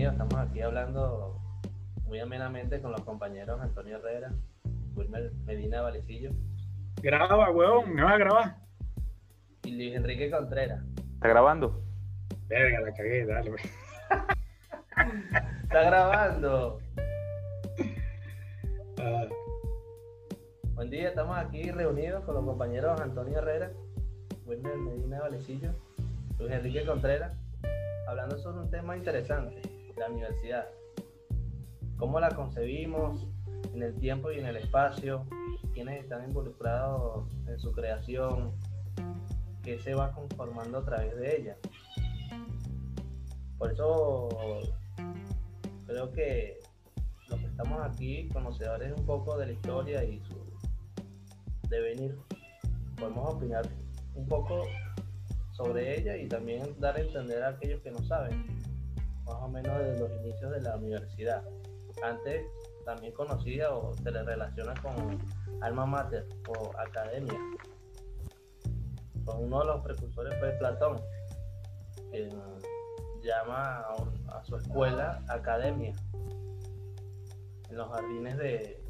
bienvenidos. Estamos aquí hablando muy amenamente con los compañeros Antonio Herrera, Wilmer Medina Valecillo. Graba, huevón, me vas a grabar. Y Luis Enrique Contreras. ¿Está grabando? Verga, la cagué, dale. Está grabando. Ah, Buen día, estamos aquí reunidos con los compañeros Antonio Herrera, Wilmer Medina Valecillo, Luis Enrique Contreras, hablando sobre un tema interesante, la universidad. ¿Cómo la concebimos en el tiempo y en el espacio? ¿Quiénes están involucrados en su creación? ¿Qué se va conformando a través de ella? Por eso creo que los que estamos aquí, conocedores un poco de la historia y su devenir, podemos opinar un poco sobre ella y también dar a entender a aquellos que no saben, más o menos desde los inicios de la universidad. Antes también conocida o se le relaciona con alma mater o academia. Con uno de los precursores fue Platón, que llama a, su escuela academia, en los jardines de,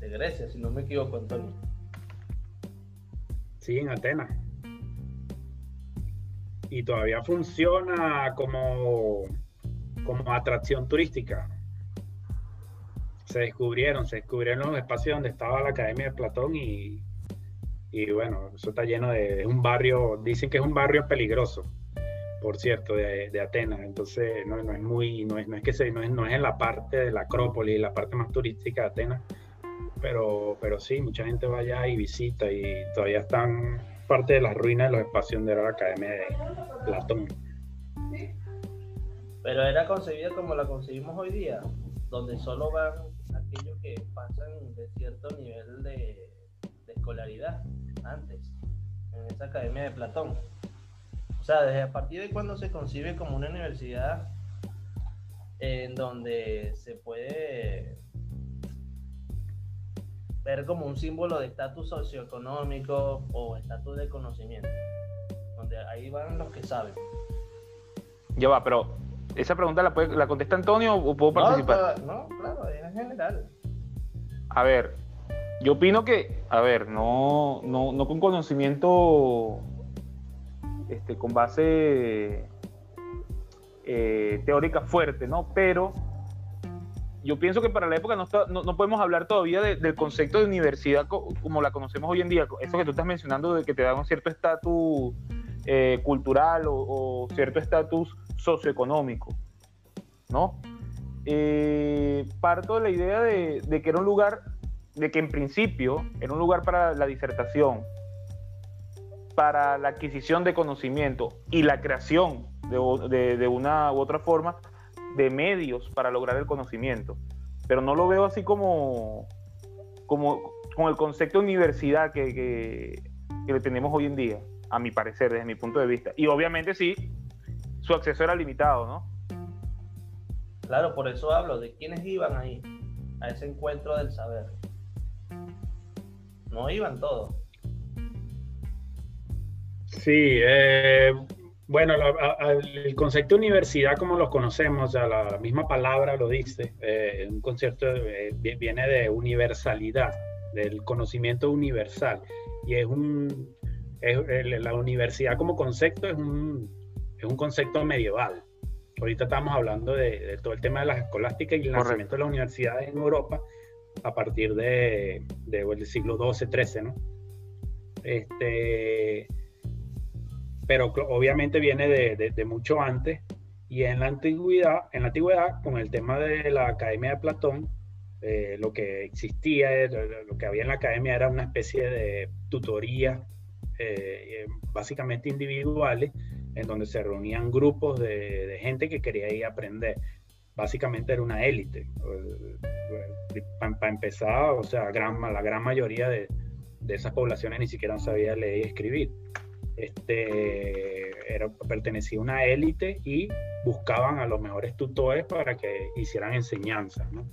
de Grecia, si no me equivoco, Antonio. sí, en Atenas. Y todavía funciona como, como atracción turística. Se descubrieron, se descubrieron los espacios donde estaba la Academia de Platón y, y bueno, eso está lleno de, es un barrio, dicen que es un barrio peligroso, por cierto, de, de Atenas. Entonces no, no es muy, no es, no es que se, no es, no es en la parte de la Acrópolis, la parte más turística de Atenas, pero, pero sí, mucha gente va allá y visita y todavía están parte de las ruinas de los espacios donde era la Academia de Platón. Pero era concebida como la concebimos hoy día, donde solo van aquellos que pasan de cierto nivel de, de escolaridad antes, en esa academia de Platón. O sea, desde a partir de cuando se concibe como una universidad en donde se puede ver como un símbolo de estatus socioeconómico o estatus de conocimiento, donde ahí van los que saben. Ya va, pero esa pregunta la, puede, la contesta Antonio o puedo participar. No, no, claro, en general. A ver, yo opino que, a ver, no, no, no con conocimiento este, con base eh, teórica fuerte, ¿no? Pero yo pienso que para la época no, está- no, no podemos hablar todavía de- del concepto de universidad co- como la conocemos hoy en día. Eso que tú estás mencionando de que te da un cierto estatus eh, cultural o, o cierto estatus socioeconómico, ¿no? Eh, parto de la idea de, de que era un lugar, de que en principio era un lugar para la disertación, para la adquisición de conocimiento y la creación de- de una u otra forma de medios para lograr el conocimiento. Pero no lo veo así como, como con el concepto de universidad que, que, que le tenemos hoy en día, a mi parecer, desde mi punto de vista. Y obviamente sí, su acceso era limitado, ¿no? Claro, por eso hablo de quiénes iban ahí, a ese encuentro del saber. No iban todos. Sí, eh, bueno, la- a- el concepto de universidad como lo conocemos, sea, la misma palabra lo dice, eh, un concepto eh, vi- viene de universalidad, del conocimiento universal, y es un, es- la universidad como concepto es un, es un concepto medieval. Ahorita estamos hablando de, de todo el tema de las escolásticas y el Correcto. nacimiento de las universidades en Europa a partir de, de- del siglo XII, XIII, ¿no? Este, pero obviamente viene de, de- de mucho antes y en la antigüedad, en la antigüedad con el tema de la Academia de Platón, eh, lo que existía, era- lo que había en la academia era una especie de tutoría, eh, básicamente individuales, en donde se reunían grupos de, de gente que quería ir a aprender. Básicamente era una élite. Para empezar, o sea, gran, la gran mayoría de, de esas poblaciones ni siquiera sabía leer y escribir. Este, era, pertenecía a una élite y buscaban a los mejores tutores para que hicieran enseñanza. ¿no?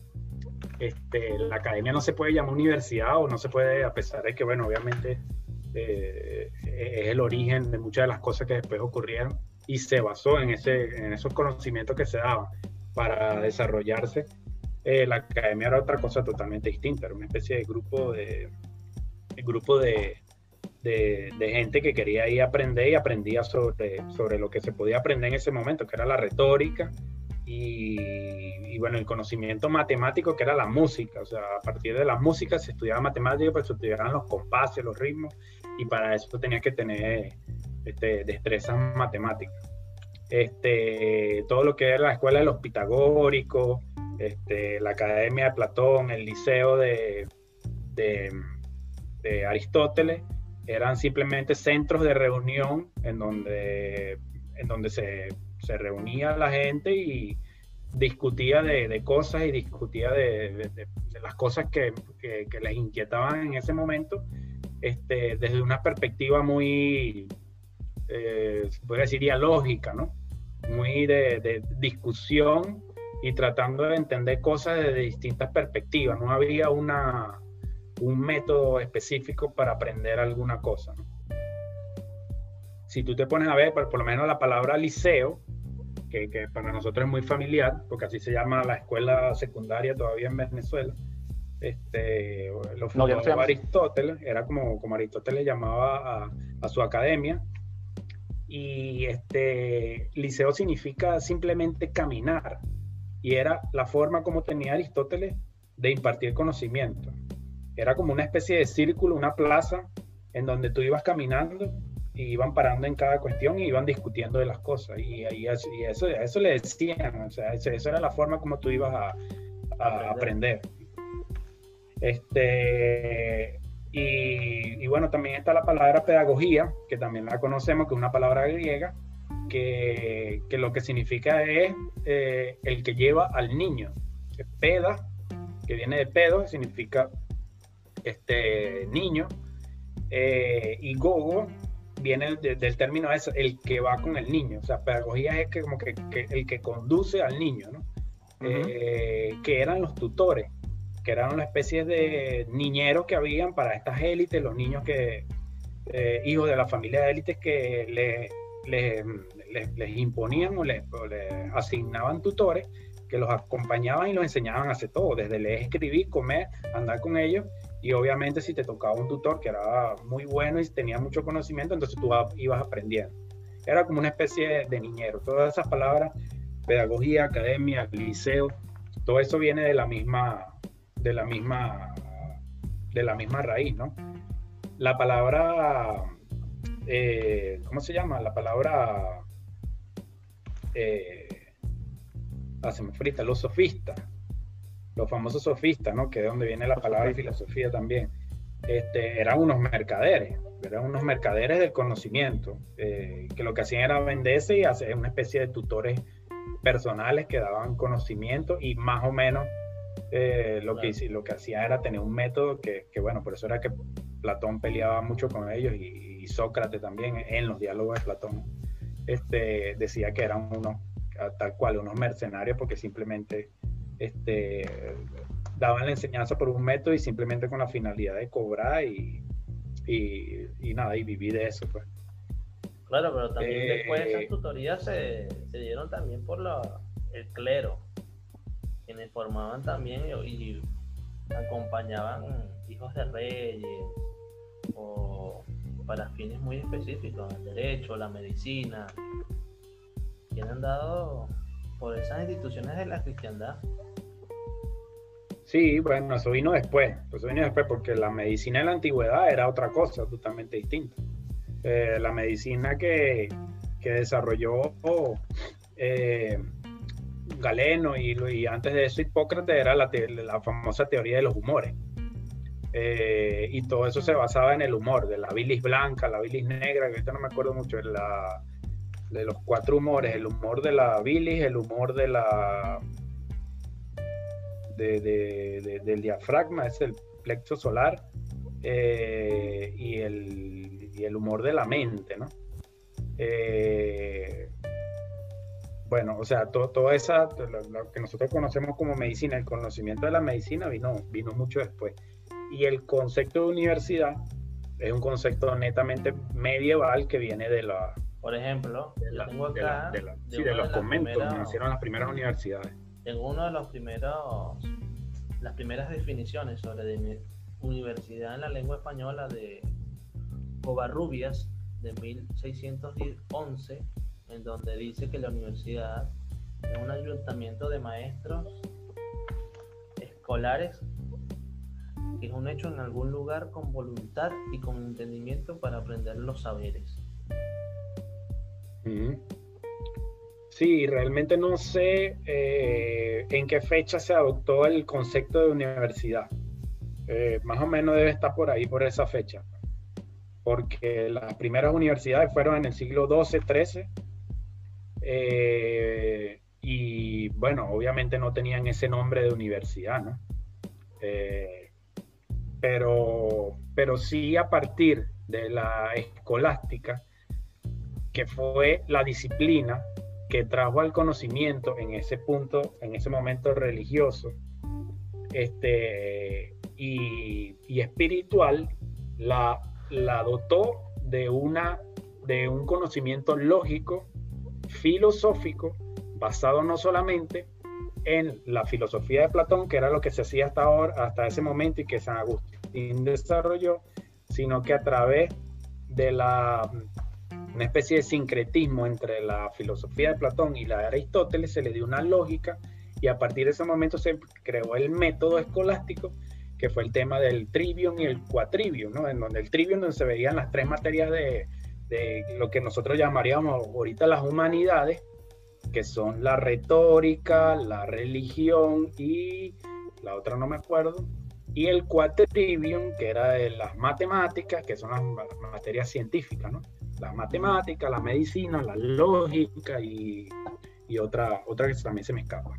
Este, la academia no se puede llamar universidad o no se puede, a pesar de que, bueno, obviamente eh, es el origen de muchas de las cosas que después ocurrieron. y se basó en, ese, en esos conocimientos que se daban para desarrollarse, eh, la academia era otra cosa totalmente distinta, era una especie de grupo de, grupo de, de, gente que quería ir a aprender y aprendía sobre, sobre lo que se podía aprender en ese momento, que era la retórica y, bueno, el conocimiento matemático, que era la música. O sea, a partir de la música se estudiaba matemática, pues se estudiaban los compases, los ritmos, y para eso tenías que tener este, destrezas matemáticas. Este, todo lo que era la escuela de los pitagóricos, este, la academia de Platón, el liceo de, de Aristóteles, eran simplemente centros de reunión en donde, en donde se, se reunía la gente y discutía de, cosas y discutía de, las cosas que, que, les inquietaban en ese momento este, desde una perspectiva muy, eh, podría decir, lógica, ¿no? Muy de, discusión y tratando de entender cosas desde distintas perspectivas. No había una, un método específico para aprender alguna cosa. Si tú te pones a ver, por, lo menos la palabra liceo, que, para nosotros es muy familiar, porque así se llama la escuela secundaria todavía en Venezuela, este, lo fundó Aristóteles, era como, como Aristóteles llamaba a, a, su academia. Y este liceo significa simplemente caminar. Y era la forma como tenía Aristóteles de impartir conocimiento. Era como una especie de círculo, una plaza en donde tú ibas caminando y iban parando en cada cuestión y iban discutiendo de las cosas. Y, y, eso, eso le decían, o sea, esa era la forma como tú ibas a, aprender. Este, y, bueno, también está la palabra pedagogía, que también la conocemos, que es una palabra griega, que, que lo que significa es eh, el que lleva al niño. Peda, que viene de pedo, significa este, niño, eh, y gogo viene del término es el que va con el niño, o sea, pedagogía es que, como que, el que conduce al niño, ¿no? Eh, que eran los tutores, que eran una especie de niñeros que habían para estas élites, los niños que, eh, hijos de la familia de élites que les, les, imponían o les, asignaban tutores que los acompañaban y los enseñaban a hacer todo, desde leer, escribir, comer, andar con ellos y obviamente si te tocaba un tutor que era muy bueno y tenía mucho conocimiento, entonces tú ibas aprendiendo. Era como una especie de niñero. Todas esas palabras, pedagogía, academia, liceo, todo eso viene de la misma, de la misma, de la misma raíz, ¿no? La palabra, eh, ¿cómo se llama? La palabra, eh, ah, me frita, los sofistas los famosos sofistas, ¿no? que de donde viene la palabra filosofía también, este, eran unos mercaderes, eran unos mercaderes del conocimiento, eh, que lo que hacían era venderse y hacer una especie de tutores personales que daban conocimiento y más o menos eh, lo, que, lo que hacía era tener un método que, que, bueno, por eso era que Platón peleaba mucho con ellos y, Sócrates también en los diálogos de Platón este, decía que eran unos, tal cual, unos mercenarios porque simplemente este, daban la enseñanza por un método y simplemente con la finalidad de cobrar y, y, nada, y vivir de eso. Pues. Claro, pero también después esas eh, tutorías se, se, dieron también por la, el clero, quienes formaban también y, acompañaban hijos de reyes o para fines muy específicos, el derecho, la medicina, quienes han dado por esas instituciones de la cristiandad. Sí, bueno, eso vino después, eso vino después porque la medicina en la antigüedad era otra cosa totalmente distinta. Eh, la medicina que, desarrolló eh, Galeno y, antes de eso Hipócrates era la, famosa teoría de los humores. Eh, y todo eso se basaba en el humor, de la bilis blanca, la bilis negra, que ahorita no me acuerdo mucho, de los cuatro humores, el humor de la bilis, el humor de la del diafragma, es el plexo solar eh, y, el, humor de la mente, ¿no? Eh, bueno, o sea, todo, toda esa, lo, que nosotros conocemos como medicina, el conocimiento de la medicina vino, vino mucho después. Y el concepto de universidad es un concepto netamente medieval que viene de la, Por ejemplo, De yo la- tengo de la- acá. de la- de sí, de una los conventos, nacieron las primeras universidades. Tengo uno de los primeros, las primeras definiciones sobre de- universidad en la lengua española de Covarrubias de 1611, en donde dice que la universidad es un ayuntamiento de maestros escolares que es un hecho en algún lugar con voluntad y con entendimiento para aprender los saberes. Ujú. Sí, realmente no sé eh, en qué fecha se adoptó el concepto de universidad. Eh, más o menos debe estar por ahí, por esa fecha. Porque las primeras universidades fueron en el siglo XII, XIII. eh, y bueno, obviamente no tenían ese nombre de universidad, ¿no? Pero, pero sí a partir de la escolástica, que fue la disciplina que trajo al conocimiento en ese punto, en ese momento religioso este, y, y espiritual, la, la dotó de, una, de un conocimiento lógico, filosófico, basado no solamente en la filosofía de Platón, que era lo que se hacía hasta ahora, hasta ese momento y que San Agustín desarrolló, sino que a través de la una especie de sincretismo entre la filosofía de Platón y la de Aristóteles, se le dio una lógica y a partir de ese momento se creó el método escolástico, que fue el tema del trivium y el quatrivium, ¿no? En donde el trivium donde se veían las tres materias de, de lo que nosotros llamaríamos ahorita las humanidades, que son la retórica, la religión y la otra no me acuerdo, y el quatrivium, que era de las matemáticas, que son las ma- materias científicas, ¿no? Las matemáticas, la medicina, la lógica y, y otra, otra que también se me escapa.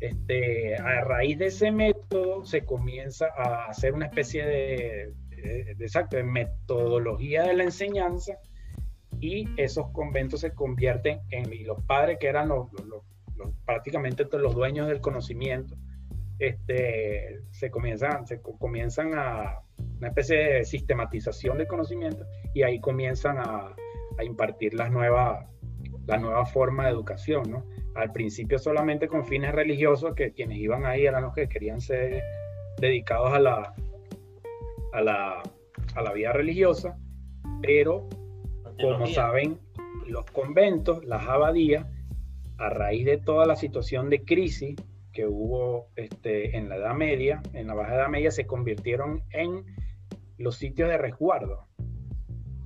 Este, a raíz de ese método se comienza a hacer una especie de, de- de- exacto, de metodología de la enseñanza y esos conventos se convierten en, y los padres que eran los, los- los- prácticamente los dueños del conocimiento, este, se comienzan, se co- comienzan a una especie de sistematización del conocimiento y ahí comienzan a, a impartir las nuevas la nueva forma de educación, ¿no? Al principio solamente con fines religiosos, que quienes iban ahí eran los que querían ser dedicados a la, a la, a la vida religiosa, pero como saben, los conventos, las abadías, a raíz de toda la situación de crisis que hubo este, en la Edad Media, en la Baja Edad Media, se convirtieron en los sitios de resguardo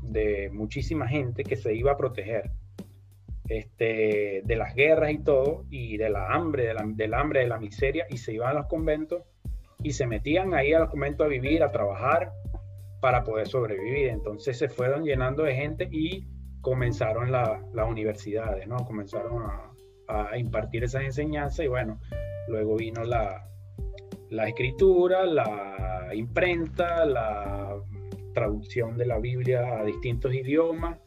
de muchísima gente que se iba a proteger este, de las guerras y todo, y de la hambre, de la- del hambre, de la miseria, y se iban a los conventos y se metían ahí a los conventos a vivir, a trabajar para poder sobrevivir. Entonces se fueron llenando de gente y comenzaron la- las universidades, ¿no? Comenzaron a, a impartir esas enseñanzas y bueno, luego vino la, la escritura, la imprenta, la traducción de la Biblia a distintos idiomas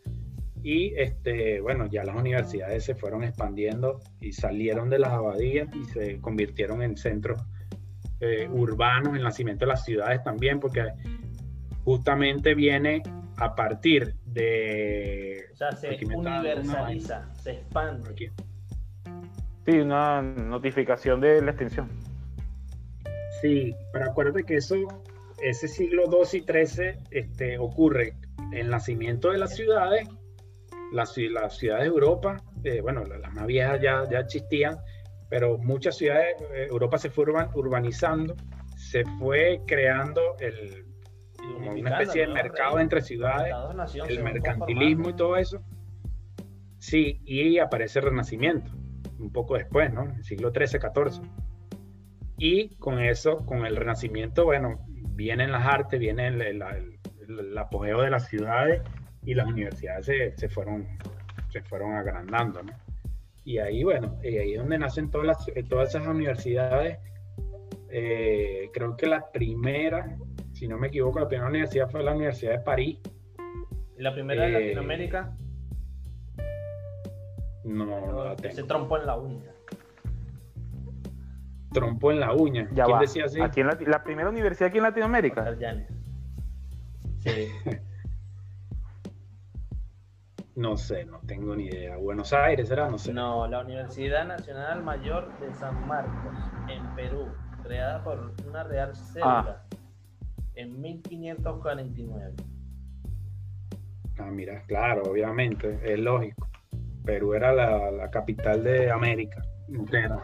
y este, bueno, ya las universidades se fueron expandiendo y salieron de las abadías y se convirtieron en centros eh, urbanos, el nacimiento de las ciudades también, porque justamente viene a partir de... O sea, se universaliza, se expande. aquí. Sí, una notificación de la extinción. Sí, pero acuérdate que eso, ese siglo XII y XIII este, ocurre el nacimiento de las ciudades, las, ci- las ciudades de Europa, eh, bueno, la- las más viejas ya, ya existían, pero muchas ciudades, eh, Europa se fue urban- urbanizando, se fue creando el, como una especie de mercado entre ciudades, el mercantilismo y todo eso. Sí, y aparece el Renacimiento, un poco después, ¿no? El siglo XIII, XIV. Y con eso, con el Renacimiento, bueno, vienen las artes, viene el, el- el- el apogeo de las ciudades y las universidades se, se fueron, se fueron agrandando, ¿no? Y ahí, bueno, y ahí es donde nacen todas, las, eh, todas esas universidades. Eh, creo que la primera, si no me equivoco, la primera universidad fue la Universidad de París. Y la primera de Eh, Latinoamérica, No, no la ese tengo. trompo en la uña. Trompo en la uña. Ya ¿Quién va. decía así? Aquí en la, la primera universidad aquí en Latinoamérica. Sí. No sé, no tengo ni idea. Buenos Aires era, no sé. No, la Universidad Nacional Mayor de San Marcos, en Perú, creada por una real célula en 1549. Ah, mira, claro, obviamente, es lógico. Perú era la, la capital de América entera.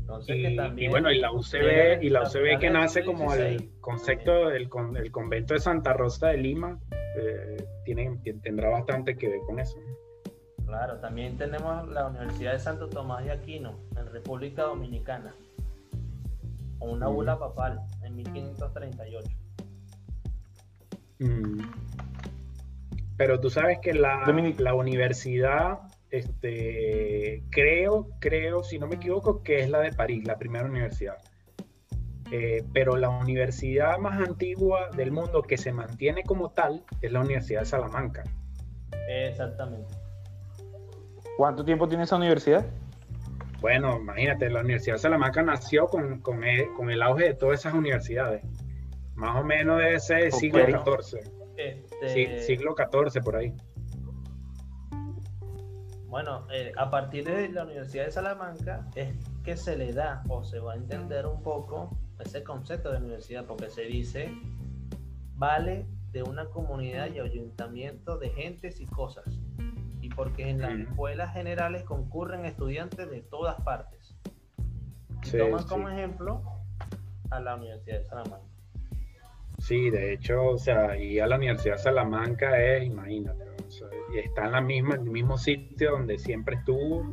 Entonces, Y, que y también bueno, y la UCB, y la UCB que nace como el concepto del con- el convento de Santa Rosa de Lima, eh, tiene, tendrá bastante que ver con eso. Claro, también tenemos la Universidad de Santo Tomás de Aquino, en República Dominicana, con una bula papal en 1538. Mm. Pero tú sabes que la, la universidad, este, creo, creo, si no me equivoco, que es la de París, la primera universidad. Eh, pero la universidad más antigua del mundo que se mantiene como tal es la Universidad de Salamanca. Exactamente. ¿Cuánto tiempo tiene esa universidad? Bueno, imagínate, la Universidad de Salamanca nació con, con el, con el auge de todas esas universidades. Más o menos de ese siglo. XIV, Este, sí, siglo XIV por ahí. Bueno, eh, a partir de la Universidad de Salamanca es que se le da o se va a entender un poco ese concepto de universidad, porque se dice vale de una comunidad y ayuntamiento de gentes y cosas. Y porque en las Mm. escuelas generales concurren estudiantes de todas partes. Y Sí, toman sí. como ejemplo a la Universidad de Salamanca. Sí, de hecho, o sea, y a la Universidad Salamanca es, imagínate, está en la misma, el mismo sitio donde siempre estuvo.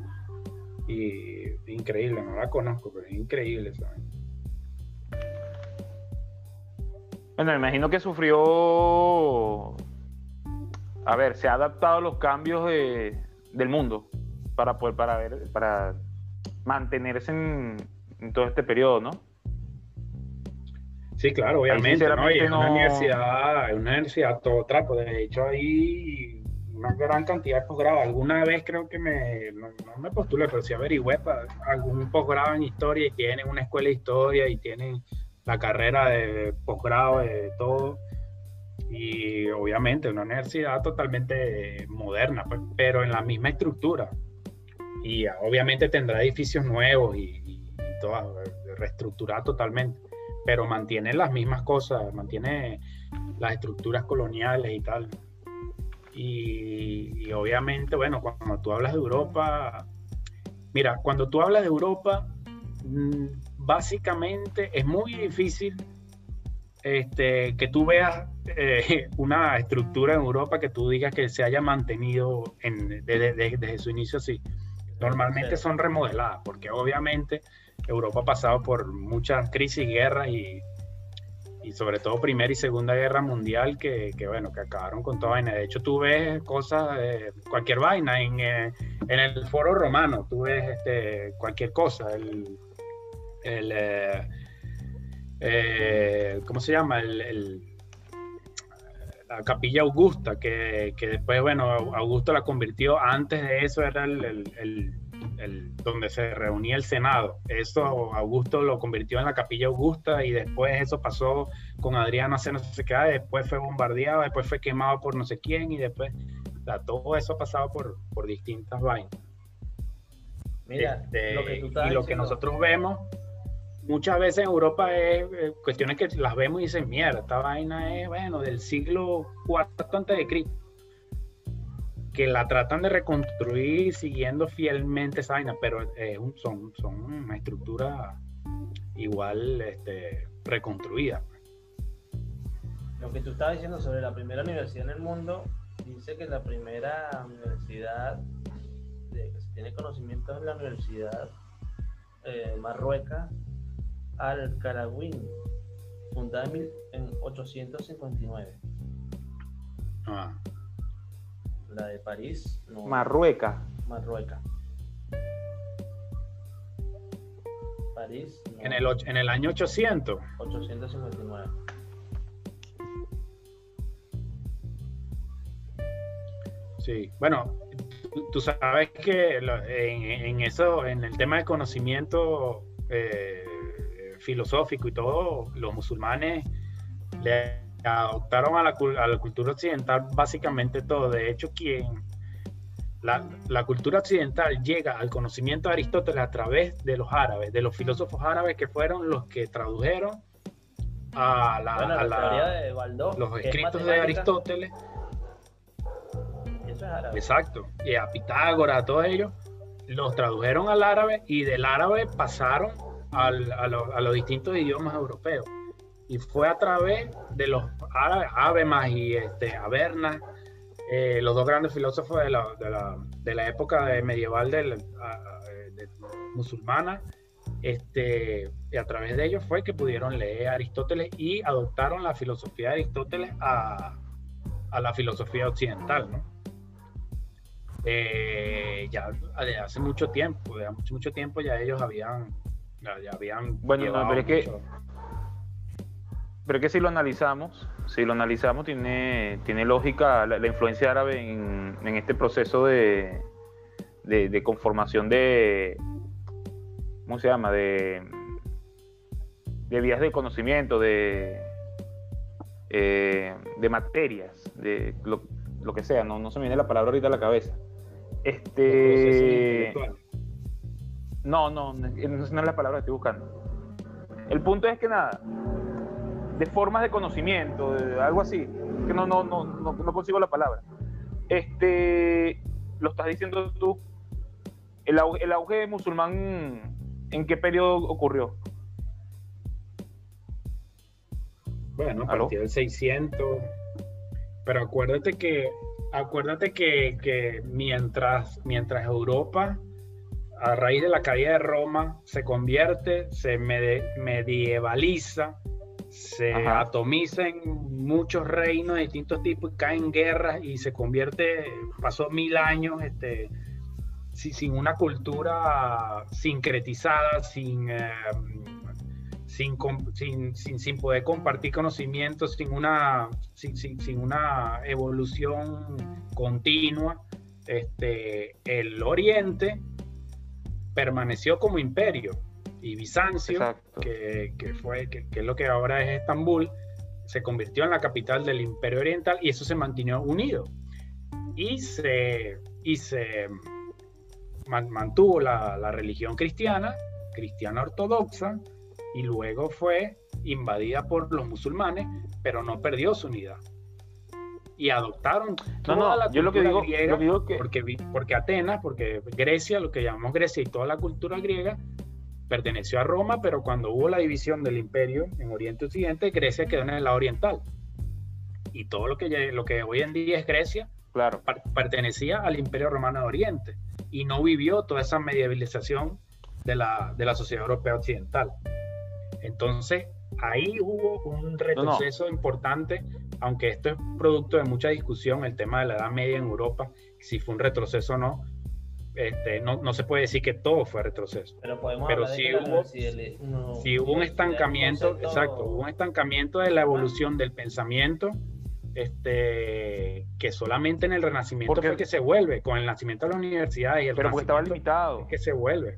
Y increíble, no la conozco, pero es increíble, ¿sabes? Bueno, imagino que sufrió. A ver, se ha adaptado a los cambios de- del mundo para poder para ver, para mantenerse en, en todo este periodo, ¿no? Sí, claro, obviamente, ¿no? Y es una no- universidad, es una universidad todo trapo. De hecho, hay una gran cantidad de posgrados. Alguna vez creo que me, no, no me postulé, pero sí averigüé para algún posgrado en historia y tienen una escuela de historia y tienen la carrera de posgrado de todo. Y obviamente una universidad totalmente moderna, pues, pero en la misma estructura. Y obviamente tendrá edificios nuevos y, y, y toda, reestructurada totalmente pero mantiene las mismas cosas, mantiene las estructuras coloniales y tal. Y, y obviamente, bueno, cuando tú hablas de Europa, mira, cuando tú hablas de Europa, mm, básicamente es muy difícil este, que tú veas eh, una estructura en Europa que tú digas que se haya mantenido en- desde, desde- desde su inicio así. Normalmente son remodeladas, porque obviamente Europa ha pasado por muchas crisis, guerras y, y sobre todo Primera y Segunda Guerra Mundial que, que, bueno, que acabaron con toda vaina. De hecho, tú ves cosas, eh, cualquier vaina en, eh, en el foro romano, tú ves este, cualquier cosa, el, eh, ¿cómo se llama? La capilla Augusta, que, que después, bueno, Augusto la convirtió, antes de eso era el, el- donde se reunía el Senado. Eso Augusto lo convirtió en la capilla Augusta y después eso pasó con Adriano hace no sé qué, después fue bombardeado, después fue quemado por no sé quién y después, o sea, todo eso ha pasado por, por distintas vainas. Mira, Este, lo que tú y lo que nosotros vemos muchas veces en Europa es eh, cuestiones que las vemos y dicen, mierda, esta vaina es, bueno, del siglo IV antes de Cristo. Que la tratan de reconstruir siguiendo fielmente esa vaina, pero un- son, son una estructura igual este, reconstruida. Lo que tú estabas diciendo sobre la primera universidad en el mundo, dice que la primera universidad de que se tiene conocimiento es la Universidad eh, Marrueca al Caragüín, fundada en, mil- en 859. Ah, La de París, no, Marruecas. París, no, en, el, en el año 800. 859. Sí, bueno, tú, sabes que en, en eso, en el tema de conocimiento eh, filosófico y todo, los musulmanes le adoptaron a la, a la, cultura occidental básicamente todo. De hecho, quien la, la, cultura occidental llega al conocimiento de Aristóteles a través de los árabes, de los filósofos árabes que fueron los que tradujeron a, la, Bueno, a la la- teoría de Baldós, los es escritos de Aristóteles. Eso es árabe. Exacto. Y a Pitágoras, a todos ellos, los tradujeron al árabe y del árabe pasaron al- a, los- a los distintos idiomas europeos. Y fue a través de los árabes, Habermas y este, Avernas, eh, los dos grandes filósofos de la, de la- de la época de medieval a- a- de- musulmana, este, y a través de ellos fue que pudieron leer Aristóteles y adoptaron la filosofía de Aristóteles a, a la filosofía occidental, ¿no? Eh, ya hace mucho tiempo, hace mucho tiempo ya ellos habían, ya, ya habían Bueno, no, pero es que- mucho- Pero es que si lo analizamos, si lo analizamos, tiene, tiene lógica la, la influencia árabe en, en este proceso de, de, de conformación de. ¿Cómo se llama? De, de vías de conocimiento, de, eh, de materias, de lo, lo que sea, no, no se me viene la palabra ahorita a la cabeza. Este. no, no no es la palabra que estoy buscando. El punto es que nada, de formas de conocimiento, de algo así, que no, no, no, no, no consigo la palabra. Este, lo estás diciendo tú, el auge, el auge musulmán, ¿en qué periodo ocurrió? Bueno, a partir del 600. Pero acuérdate que, acuérdate que, que mientras, mientras Europa, a raíz de la caída de Roma, se convierte, se medievaliza, se Ajá. atomiza en muchos reinos de distintos tipos, y cae en guerras y se convierte, pasó mil años este, si- sin una cultura sincretizada, sin, eh, sin, sin, sin, sin poder compartir conocimientos, sin una, sin, sin- sin una evolución continua, este, el Oriente permaneció como imperio y Bizancio, que, que fue, que, que es lo que ahora es Estambul, se convirtió en la capital del Imperio Oriental y eso se mantuvo unido. Y se, y se man- mantuvo la, la religión cristiana, cristiana ortodoxa, y luego fue invadida por los musulmanes, pero no perdió su unidad. Y adoptaron No, toda la no, yo lo que cultura digo, griega, lo que digo que porque, porque Atenas, porque Grecia, lo que llamamos Grecia y toda la cultura griega, perteneció a Roma, pero cuando hubo la división del imperio en Oriente y Occidente, Grecia quedó en el lado oriental. Y todo lo que, lo que hoy en día es Grecia claro, pertenecía al imperio romano de Oriente y no vivió toda esa medievalización de la, de la sociedad europea occidental. Entonces, ahí hubo un retroceso importante, aunque esto es producto de mucha discusión, el tema de la Edad Media en Europa, si fue un retroceso o no, este, no, no se puede decir que todo fue retroceso. Pero podemos Pero hablar de sí que la hubo- no- Si hubo un estancamiento, concepto- exacto, hubo un estancamiento de la evolución del pensamiento, este, que solamente en el Renacimiento Porque- fue que se vuelve, con el nacimiento de las universidades y el pero porque estaba limitado. es que se vuelve.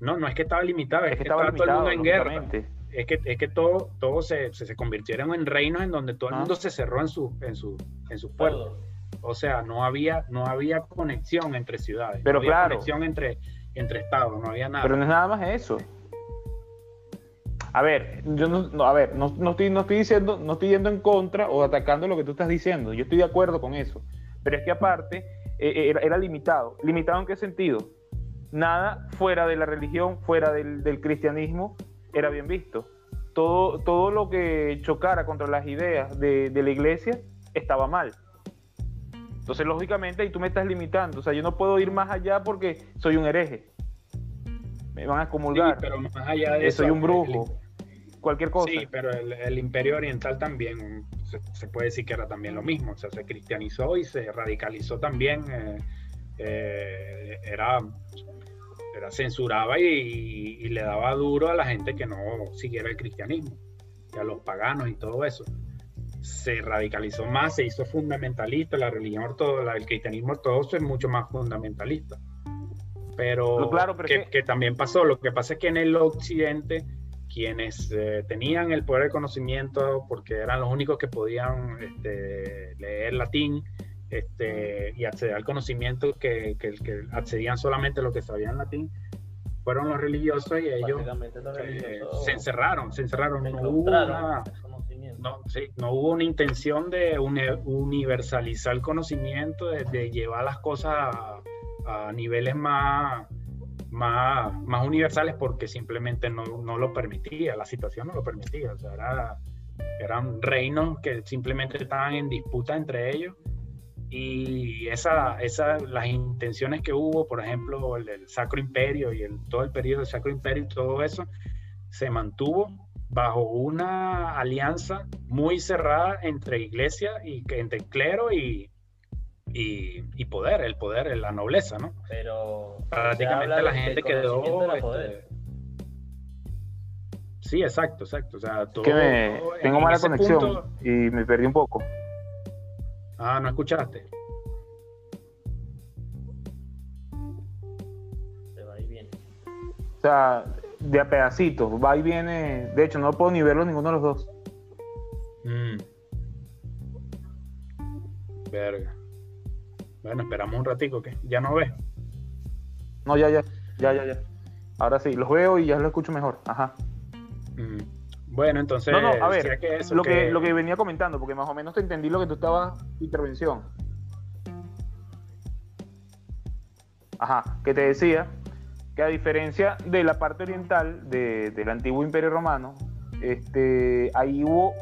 No, no es que estaba limitado, es, Es que que estaba estaba todo el mundo en guerra. Es que, es que todo, todo se, se, se convirtieron en reinos en donde todo el Ah. mundo se cerró en su, en su, en sus puertas. O sea, no había, no había conexión entre ciudades, Pero no había claro. conexión entre, entre estados, no había nada. Pero no es nada más eso. A ver, yo no, no, a ver, no, no estoy, no estoy diciendo, no estoy yendo en contra o atacando lo que tú estás diciendo. Yo estoy de acuerdo con eso. Pero es que aparte eh, eh, era, era limitado. ¿Limitado en qué sentido? Nada fuera de la religión, fuera del, del cristianismo, era bien visto. Todo, todo lo que chocara contra las ideas de, de la iglesia estaba mal. Entonces, lógicamente, ahí tú me estás limitando. O sea, yo no puedo ir más allá porque soy un hereje. Me van a Sí, comulgar. pero más allá de eso. soy un el- brujo. Cualquier cosa. Sí, pero el, el imperio oriental también se, se puede decir que era también lo mismo, o sea, se cristianizó y se radicalizó también, eh, eh, era, era censuraba y, y le daba duro a la gente que no siguiera el cristianismo, y a los paganos y todo eso. Se radicalizó más, se hizo fundamentalista, la religión ortodoxa, el cristianismo ortodoxo es mucho más fundamentalista. Pero, claro, pero que, es que- que también pasó, lo que pasa es que en el occidente quienes eh, tenían el poder de conocimiento, porque eran los únicos que podían este, leer latín este, y acceder al conocimiento que, que, que, accedían solamente los que sabían latín, fueron los religiosos y ellos eh, se encerraron, se encerraron. No hubo, una, no, hubo una intención de universalizar el conocimiento, de, llevar las cosas a, niveles más más, más universales porque simplemente no, no, lo permitía, la situación no lo permitía. O sea, era, eran reinos que simplemente estaban en disputa entre ellos y esa, esa, las intenciones que hubo, por ejemplo, el, Sacro Imperio y todo el periodo del Sacro Imperio y todo eso, se mantuvo bajo una alianza muy cerrada entre iglesia y entre clero y, y, poder, el poder, la nobleza, ¿no? Pero prácticamente la gente quedó... Este, sí, exacto, exacto. O sea, todo, tengo mala conexión y me perdí un poco. Ah, ¿no escuchaste? Se va. O sea, de a pedacitos, va y viene. De hecho, no puedo ni verlo ninguno de los dos. Mm. Verga. Bueno, esperamos un ratico, que ¿Ya no ves? No, ya, ya, ya, ya, ya. Ahora sí, los veo y ya lo escucho mejor. Ajá. Mm. Bueno, entonces. No, no, a ver, lo, que... lo que venía comentando, porque más o menos te entendí lo que tú estabas. Intervención. Ajá, que te decía que a diferencia de la parte oriental del antiguo Imperio Romano, este, ahí hubo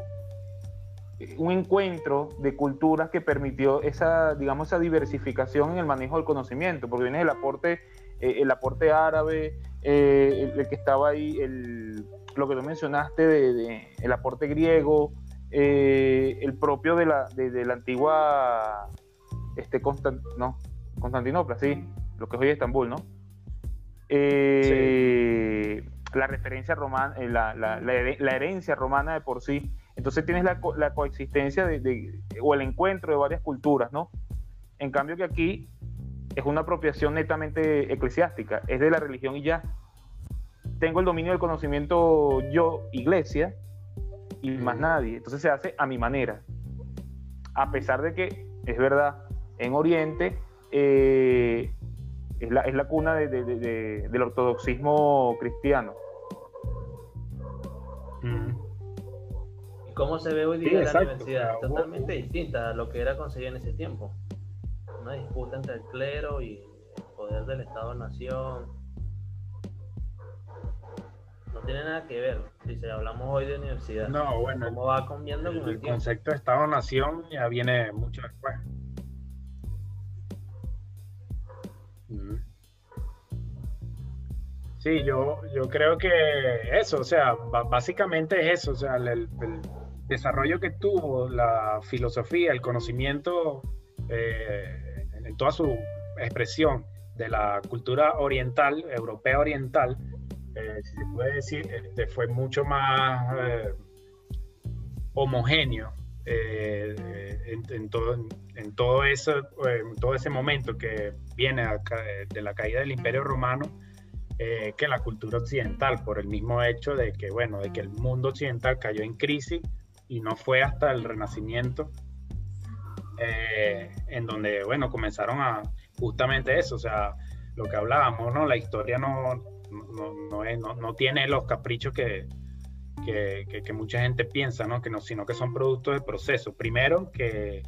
un encuentro de culturas que permitió esa, digamos, esa diversificación en el manejo del conocimiento, porque viene el aporte, eh, el aporte árabe, eh, el, que estaba ahí, el, lo que tú mencionaste de, el aporte griego, eh, el propio de la, de, la antigua este, no, Constantinopla, sí, lo que es hoy Estambul, ¿no? La referencia romana, la, la, la herencia romana de por sí entonces tienes la, la coexistencia de, o el encuentro de varias culturas, ¿no? En cambio que aquí es una apropiación netamente eclesiástica, es de la religión y ya. Tengo el dominio del conocimiento yo, iglesia, y más nadie. Entonces se hace a mi manera. A pesar de que, es verdad, en Oriente eh, es, la, es, la, cuna de, de, del ortodoxismo cristiano. cómo se ve hoy día la universidad, totalmente distinta a lo que era conseguido en ese tiempo. Una disputa entre el clero y el poder del Estado-Nación. No tiene nada que ver, si hablamos hoy de universidad. No, bueno. ¿Cómo va cambiando el, el concepto de Estado-Nación ya viene mucho después. Sí, yo, yo creo que eso, o sea, básicamente es eso, o sea, el, desarrollo que tuvo la filosofía, el conocimiento eh, en toda su expresión de la cultura oriental, europea oriental, eh, se puede decir, este, fue mucho más eh, homogéneo en, todo, en todo, eso, todo ese momento que viene de la caída del Imperio Romano. que la cultura occidental, por el mismo hecho de que, bueno, de que el mundo occidental cayó en crisis y no fue hasta el Renacimiento eh, en donde, bueno, comenzaron a justamente eso, o sea, lo que hablábamos, ¿no? La historia no, no, no, tiene los caprichos que, que, mucha gente piensa, ¿no? Que no, sino que son productos de proceso. Primero, que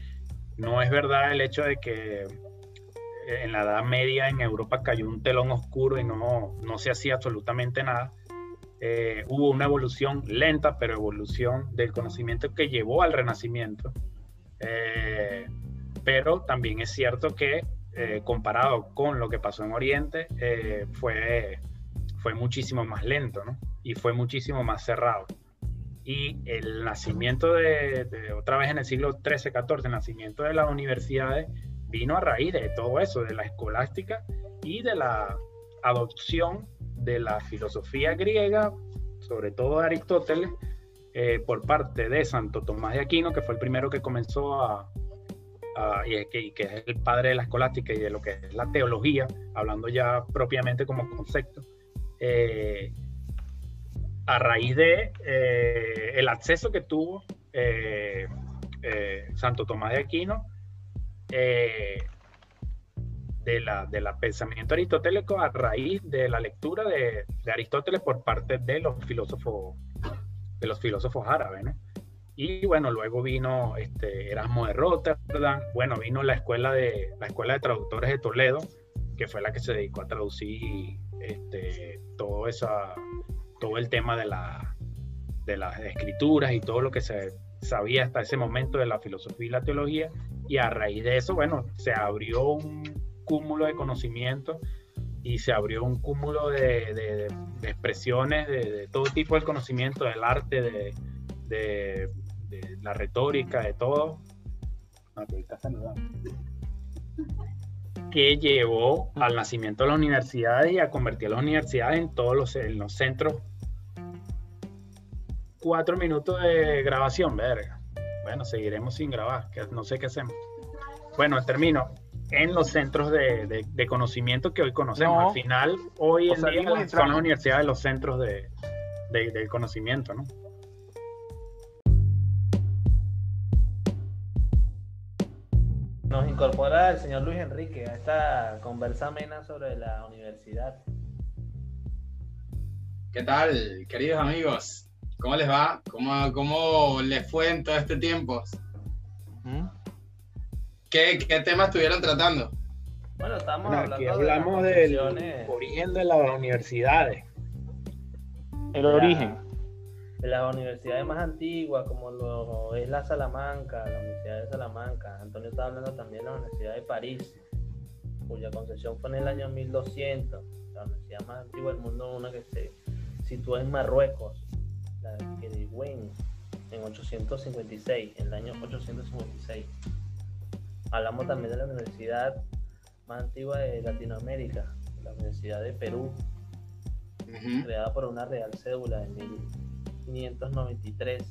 no es verdad el hecho de que en la Edad Media en Europa cayó un telón oscuro y no, no se hacía absolutamente nada eh, hubo una evolución lenta, pero evolución del conocimiento que llevó al renacimiento. Eh, pero también es cierto que eh, comparado con lo que pasó en Oriente, fue, fue muchísimo más lento, ¿no? Y fue muchísimo más cerrado. Y el nacimiento de, de, otra vez en el siglo XIII, XIV, el nacimiento de las universidades vino a raíz de todo eso, de la escolástica y de la adopción de la filosofía griega, sobre todo de Aristóteles, eh, por parte de Santo Tomás de Aquino, que fue el primero que comenzó a, y, que, es el padre de la escolástica y de lo que es la teología, hablando ya propiamente como concepto, eh, a raíz de eh, el acceso que tuvo eh, eh, Santo Tomás de Aquino de la, de pensamiento aristotélico a raíz de la lectura de, de, Aristóteles por parte de los filósofos de los filósofos árabes. Y bueno, luego vino este, Erasmo de Rotterdam, bueno, vino la escuela de la escuela de traductores de Toledo, que fue la que se dedicó a traducir este, todo esa, todo el tema de, la, de las escrituras y todo lo que se sabía hasta ese momento de la filosofía y la teología, y a raíz de eso, bueno, se abrió un cúmulo de conocimiento y se abrió un cúmulo de, expresiones de, todo tipo de conocimiento, del arte, de, la retórica, de todo. Que llevó al nacimiento de las universidades y a convertir a las universidades en todos los, en los centros cuatro minutos de grabación, verga. Bueno, seguiremos sin grabar, que no sé qué hacemos. Bueno, termino. En los centros de, conocimiento que hoy conocemos. Al final, hoy en día son las universidades los centros de, del conocimiento, ¿no? Nos incorpora el señor Luis Enrique a esta conversa amena sobre la universidad. ¿Qué tal, queridos amigos? ¿Cómo les va? ¿Cómo, cómo les fue en todo este tiempo? ¿Qué, ¿Qué, temas estuvieron tratando? Bueno, estamos hablando aquí hablamos del origen de las universidades. El origen. De las universidades más antiguas, como lo es la Salamanca, la Universidad de Salamanca. Antonio está hablando también de la Universidad de París, cuya concesión fue en el año 1200. La universidad más antigua del mundo, una que se sitúa en Marruecos la que de Wayne en 856, en el año 856. Hablamos también de la universidad más antigua de Latinoamérica, la Universidad de Perú, creada por una real cédula en 1593.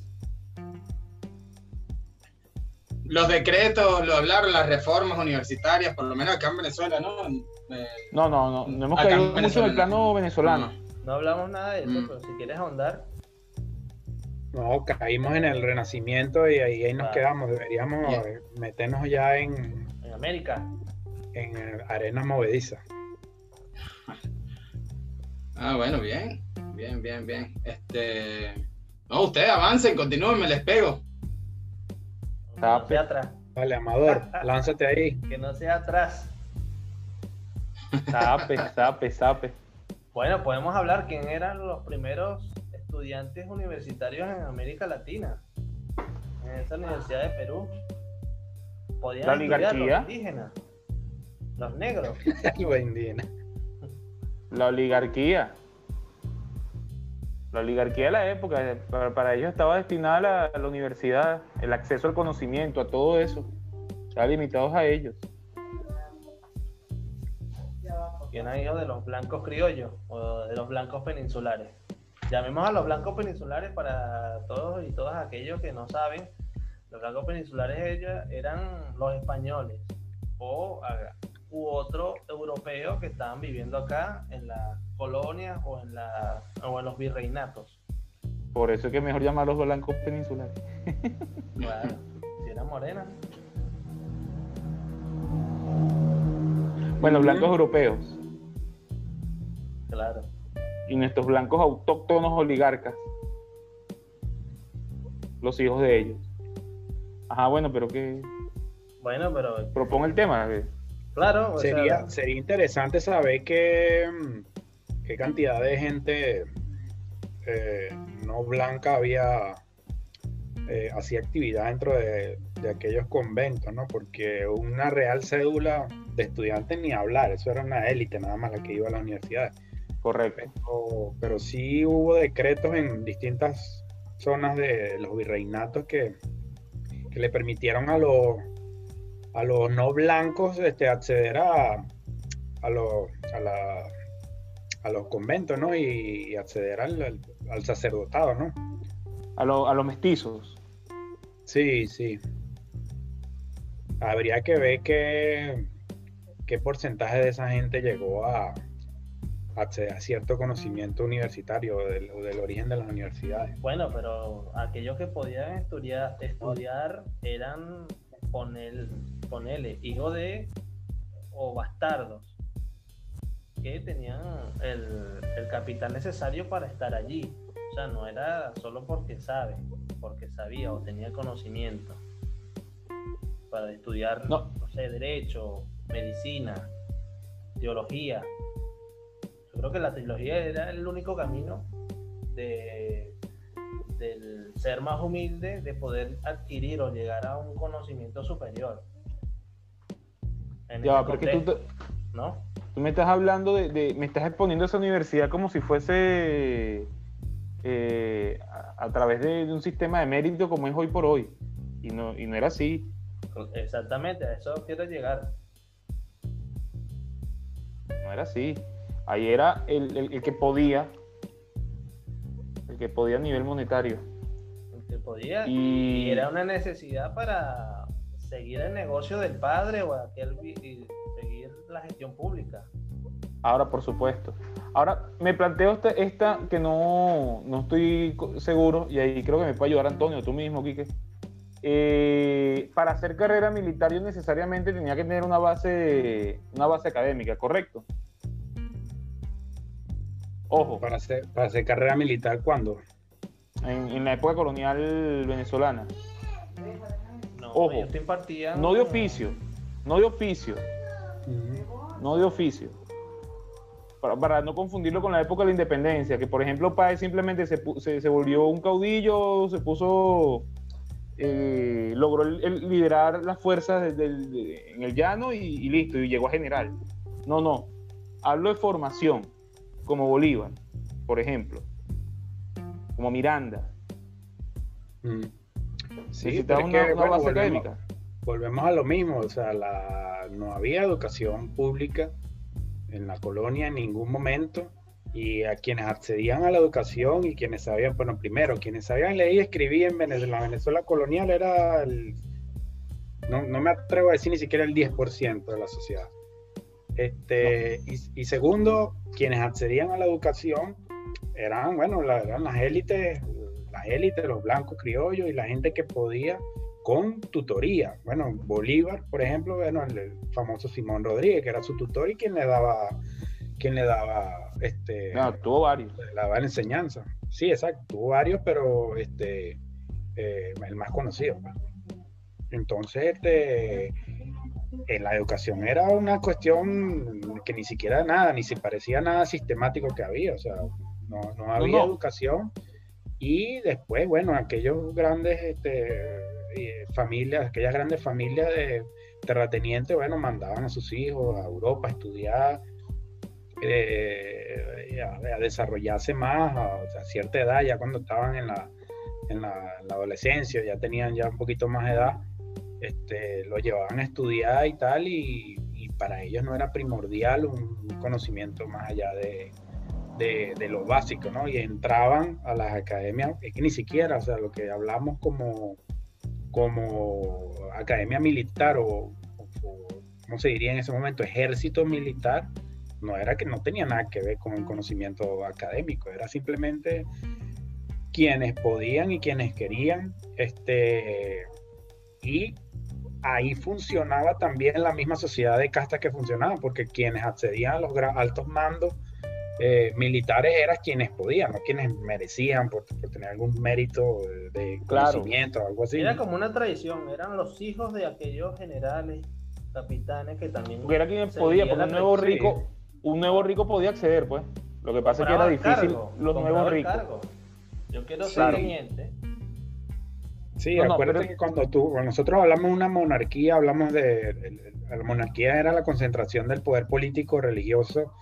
Los decretos, lo hablaron, las reformas universitarias, por lo menos acá en Venezuela, ¿no? Eh, no, no, no, no hemos caído mucho en el plano venezolano. No, hablamos nada de eso, mm. pero si quieres ahondar, no, caímos en el Renacimiento y ahí, nos quedamos. Deberíamos meternos ya en. En América. En arena movediza. Ah, bueno, bien. Bien, bien, bien. Este. No, ustedes avancen, continúen, me les pego. No sea atrás. Vale, Amador, lánzate ahí. Que no sea atrás. Sape, sape, sape. Bueno, podemos hablar quién eran los primeros estudiantes universitarios en América Latina, en esa Universidad de Perú. Podían la estudiar los indígenas, los negros. la oligarquía. La oligarquía de la época, para, ellos estaba destinada a la, universidad, el acceso al conocimiento, a todo eso. Estaban limitados a ellos. Y eran hijos de los blancos criollos o de los blancos peninsulares llamemos a los blancos peninsulares para todos y todas aquellos que no saben, los blancos peninsulares ellos eran los españoles o u otro europeo que estaban viviendo acá en las colonias o en, la, o en los virreinatos. Por eso es que mejor llamar a los blancos peninsulares. Bueno, si eran morenas. Bueno, blancos europeos. Y nuestros blancos autóctonos oligarcas, los hijos de ellos. Ajá, bueno, pero que... Bueno, pero... Propone el tema. Claro. sería, sería interesante saber qué, qué cantidad de gente eh, no blanca había eh, hacía actividad dentro de, de, aquellos conventos, ¿no? Porque una real cédula de estudiantes ni hablar, eso era una élite nada más la que iba a las universidades. Correcto. Pero, sí hubo decretos en distintas zonas de los virreinatos que, que le permitieron a los, a los no blancos este, acceder a, a, los, a, la, a los conventos, ¿no? Y, acceder al, al, sacerdotado, ¿no? A, a los mestizos. Sí, sí. Habría que ver qué, qué porcentaje de esa gente llegó a, acceder a cierto conocimiento universitario del, del origen de las universidades. Bueno, pero aquellos que podían estudiar, estudiar eran poner, ponerle hijos de o bastardos que tenían el, el capital necesario para estar allí. O sea, no era solo porque sabe, porque sabía o tenía conocimiento para estudiar, No. no sé, derecho, medicina, teología. Yo creo que la teología era el único camino de, del ser más humilde, de poder adquirir o llegar a un conocimiento superior. En Ya, porque tú, contexto, te- ¿no? tú me estás hablando de, de- me estás exponiendo a esa universidad como si fuese eh, a, a través de, de un sistema de mérito como es hoy por hoy. Y no, y no era así. Exactamente, a eso quiero llegar. No era así. Ahí era el, el- el que podía, el que podía a nivel monetario. el que podía y Y era una necesidad para seguir el negocio del padre o aquel y seguir la gestión pública. ahora, por supuesto. Ahora, me planteo esta, esta que no, no estoy seguro, y ahí creo que me puede ayudar Antonio, tú mismo, Quique. Eh, para hacer carrera militar yo necesariamente tenía que tener una base, una base académica, ¿correcto? Ojo, Para hacer, para hacer carrera militar, ¿cuándo? en, en la época colonial venezolana. No, Ojo, ellos te impartían. No de oficio, no de oficio, no de oficio. Para, para no confundirlo con la época de la independencia, que por ejemplo Páez simplemente se, se, se volvió un caudillo, se puso, eh, logró el- el liderar las fuerzas de- en el llano y, y listo, y llegó a general. No, no, hablo de formación, como Bolívar, por ejemplo, como Miranda. Mm. Sí, es una, que, una bueno, base volvemos- académica. volvemos a lo mismo, o sea, la, no había educación pública en la colonia en ningún momento y a quienes accedían a la educación y quienes sabían, bueno, primero, quienes sabían leer y escribir en Venezuela, la Venezuela colonial era el, no, no me atrevo a decir ni siquiera el 10% de la sociedad. Este, y, y segundo, quienes accedían a la educación eran, bueno, la- eran las élites, las élites, los blancos criollos y la gente que podía con tutoría. Bueno, Bolívar, por ejemplo, bueno, el, el famoso Simón Rodríguez, que era su tutor y quien le daba, quien le daba, este, No, tuvo varios. le daba la enseñanza. Sí, exacto, tuvo varios, pero este, eh, el más conocido. pues. Entonces, este, la educación era una cuestión que ni siquiera nada, ni se parecía a nada sistemático que había, o sea, no, no había no. educación. Y después, bueno, aquellos grandes este, eh, familias, aquellas grandes familias de terratenientes, bueno, mandaban a sus hijos a Europa a estudiar, eh, a, a desarrollarse más a, a cierta edad, ya cuando estaban en la, en la, en la adolescencia, ya tenían ya un poquito más de edad, este, lo llevaban a estudiar y tal, y, para ellos no era primordial un, conocimiento más allá de, de, de lo básico, ¿no? Y entraban a las academias, es que ni siquiera, o sea, lo que hablamos como, como academia militar o, o- o, ¿cómo se diría en ese momento? Ejército militar, no era que no tenía nada que ver con el conocimiento académico, era simplemente quienes podían y quienes querían, este, y ahí funcionaba también la misma sociedad de castas que funcionaba, porque quienes accedían a los altos mandos eh, militares eran quienes podían, no quienes merecían por, por tener algún mérito de, de Claro. conocimiento o algo así. Era como una tradición, eran los hijos de aquellos generales, capitanes que también. Porque era quien podía, porque un nuevo rico, un nuevo rico podía acceder, pues. Lo que pasa es que era difícil cargo, los nuevos ricos. cargo. Yo quiero ser Claro. teniente. Sí, No, no, acuérdate pero- que cuando tú, cuando nosotros hablamos de una monarquía, hablamos de, la monarquía era la concentración del poder político, religioso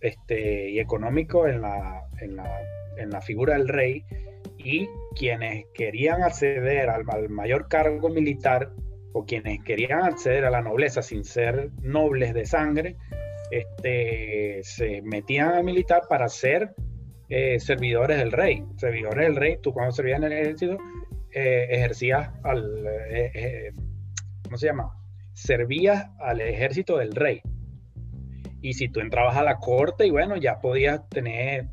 este, y económico en la, en, la, en la figura del rey y quienes querían acceder al, al mayor cargo militar o quienes querían acceder a la nobleza sin ser nobles de sangre, este, se metían al militar para ser eh, servidores del rey. Servidores del rey, tú cuando servías en el ejército, eh, ejercías al, eh, eh, ¿cómo se llama? Servías al ejército del rey. Y si tú entrabas a la corte y bueno, ya podías tener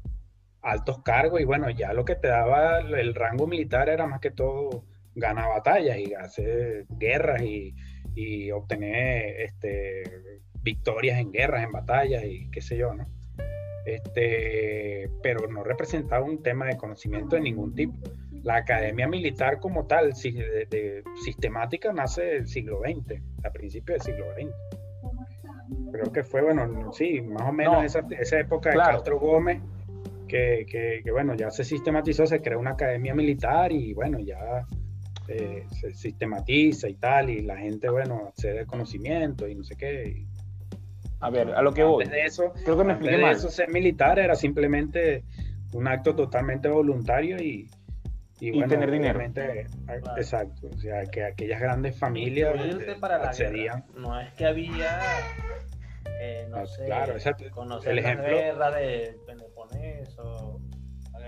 altos cargos y bueno, ya lo que te daba el rango militar era más que todo ganar batallas y hacer guerras y, y obtener este, victorias en guerras, en batallas y qué sé yo, ¿no? Este, pero no representaba un tema de conocimiento de ningún tipo. La academia militar como tal, de, sistemática, nace del siglo XX, a principios del siglo XX. Creo que fue, bueno, sí, más o menos esa, esa, época de Castro Gómez, que, que, que, bueno, ya se sistematizó, se creó una academia militar y bueno, ya eh, se sistematiza y tal, y la gente, bueno, accede al conocimiento y no sé qué. a ver, a lo que voy. de eso, creo que me expliqué mal. eso, ser militar era simplemente un acto totalmente voluntario y, y, tener dinero. Exacto, o sea, que aquellas grandes familias accedían. no es que había, eh, no, ah, sé, claro, exacto. el ejemplo, la guerra de Peloponeso o el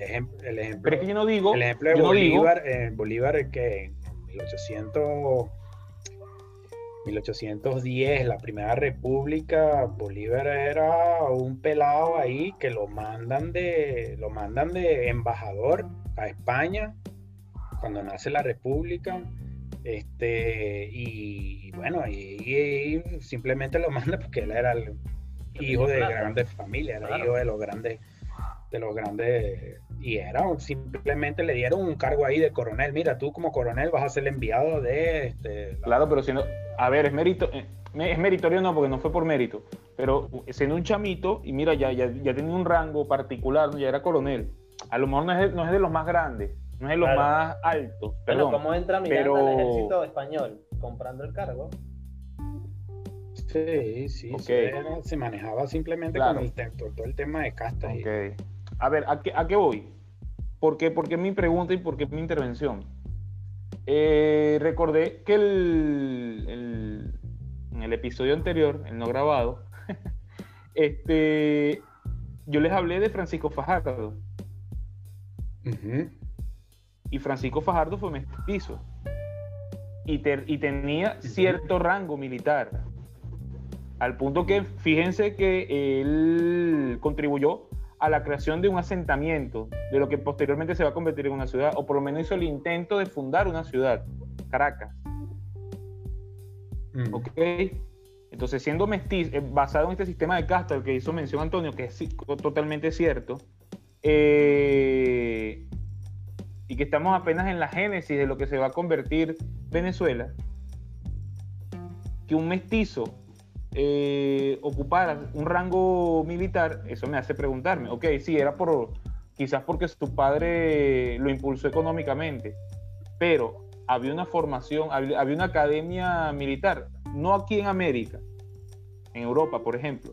ejemplo, Pero es que yo no digo. El ejemplo de Bolívar, eh, Bolívar que en 1800, 1810, la primera república, Bolívar era un pelado ahí que lo mandan de, lo mandan de embajador a España cuando nace la república. Este, y bueno, y, simplemente lo manda porque él era el hijo de grandes familias, era hijo de los grandes de los grandes y era simplemente le dieron un cargo ahí de coronel. Mira, tú como coronel vas a ser el enviado de este. Claro, pero si no, a ver, es mérito, eh, es meritorio no, porque no fue por mérito, pero siendo un chamito y mira, ya, ya, ya tenía un rango particular, ya era coronel. A lo mejor no es, no es de los más grandes, no es de los más altos. Perdón, ¿cómo entra Miranda pero... al ejército español? Comprando el cargo. Sí, sí, se, manejaba simplemente con el, todo el tema de castas. Okay a ver, ¿a qué, voy? ¿Por qué, ¿Por qué, mi pregunta y por qué mi intervención? Eh, recordé que el, en el episodio anterior, el no grabado, este, yo les hablé de Francisco Fajardo. Y Francisco Fajardo fue mestizo. Y, y tenía cierto rango militar. Al punto que, fíjense que él contribuyó a la creación de un asentamiento, de lo que posteriormente se va a convertir en una ciudad, o por lo menos hizo el intento de fundar una ciudad, Caracas. Mm. ¿Ok? Entonces, siendo mestizo, eh, basado en este sistema de casta al que hizo mención Antonio, que es totalmente cierto, eh, y que estamos apenas en la génesis de lo que se va a convertir Venezuela, que un mestizo eh, ocupara un rango militar, eso me hace preguntarme, ok, sí, era por, quizás porque su padre lo impulsó económicamente, pero había una formación, había, una academia militar, no aquí en América, en Europa, por ejemplo,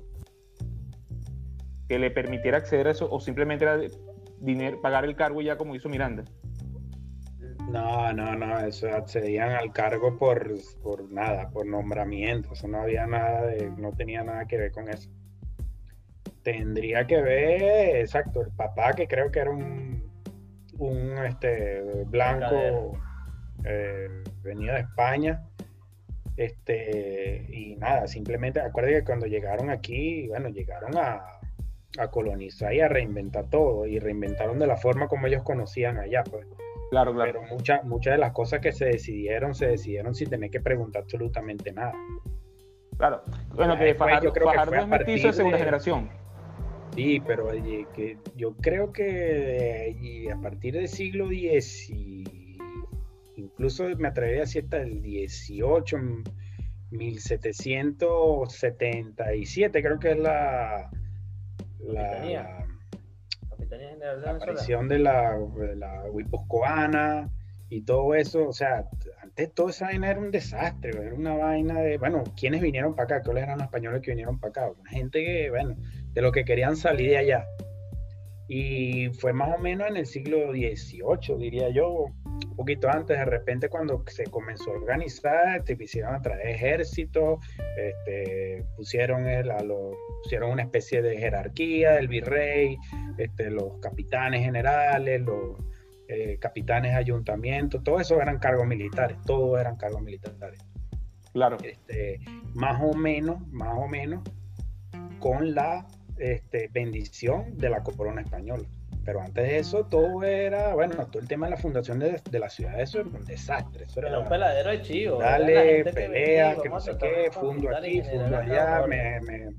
que le permitiera acceder a eso o simplemente era dinero, pagar el cargo ya como hizo Miranda. No, no, no, eso accedían al cargo por, por nada, por nombramiento, eso no había nada de, no tenía nada que ver con eso. Tendría que ver, exacto, el papá que creo que era un, un este, blanco eh, venido de España, este, y nada, simplemente acuérdate que cuando llegaron aquí, bueno, llegaron a, a colonizar y a reinventar todo, y reinventaron de la forma como ellos conocían allá, pues. Claro, claro. Pero muchas muchas de las cosas que se decidieron, se decidieron sin tener que preguntar absolutamente nada. Claro. Bueno, que Fajardo, yo creo que es de segunda generación. Sí, pero que yo creo que a partir del siglo X y incluso me atrevería a decir hasta el 18, 1777, creo que es la, la, la aparición de la, de la y todo eso, o sea, antes toda esa vaina era un desastre, era una vaina de, bueno, ¿quiénes vinieron para acá? ¿Cuáles eran los españoles que vinieron para acá? Una gente que, bueno, de lo que querían salir de allá. Y fue más o menos en el siglo XVIII, diría yo, un poquito antes, de repente cuando se comenzó a organizar, te quisieron a traer ejército, este, pusieron, el, a los, pusieron una especie de jerarquía del virrey, este, los capitanes generales, los eh, capitanes de ayuntamiento, todo eso eran cargos militares, todos eran cargos militares. Claro. este, más o menos, más o menos, con la este, bendición de la corona española. Pero antes de eso, todo era, bueno, todo el tema de la fundación de, de la ciudad, eso era un desastre. Eso Era era, un peladero de chivo. dale, que pelea, venía, que no sé qué, fundo aquí, fundo allá, me, me-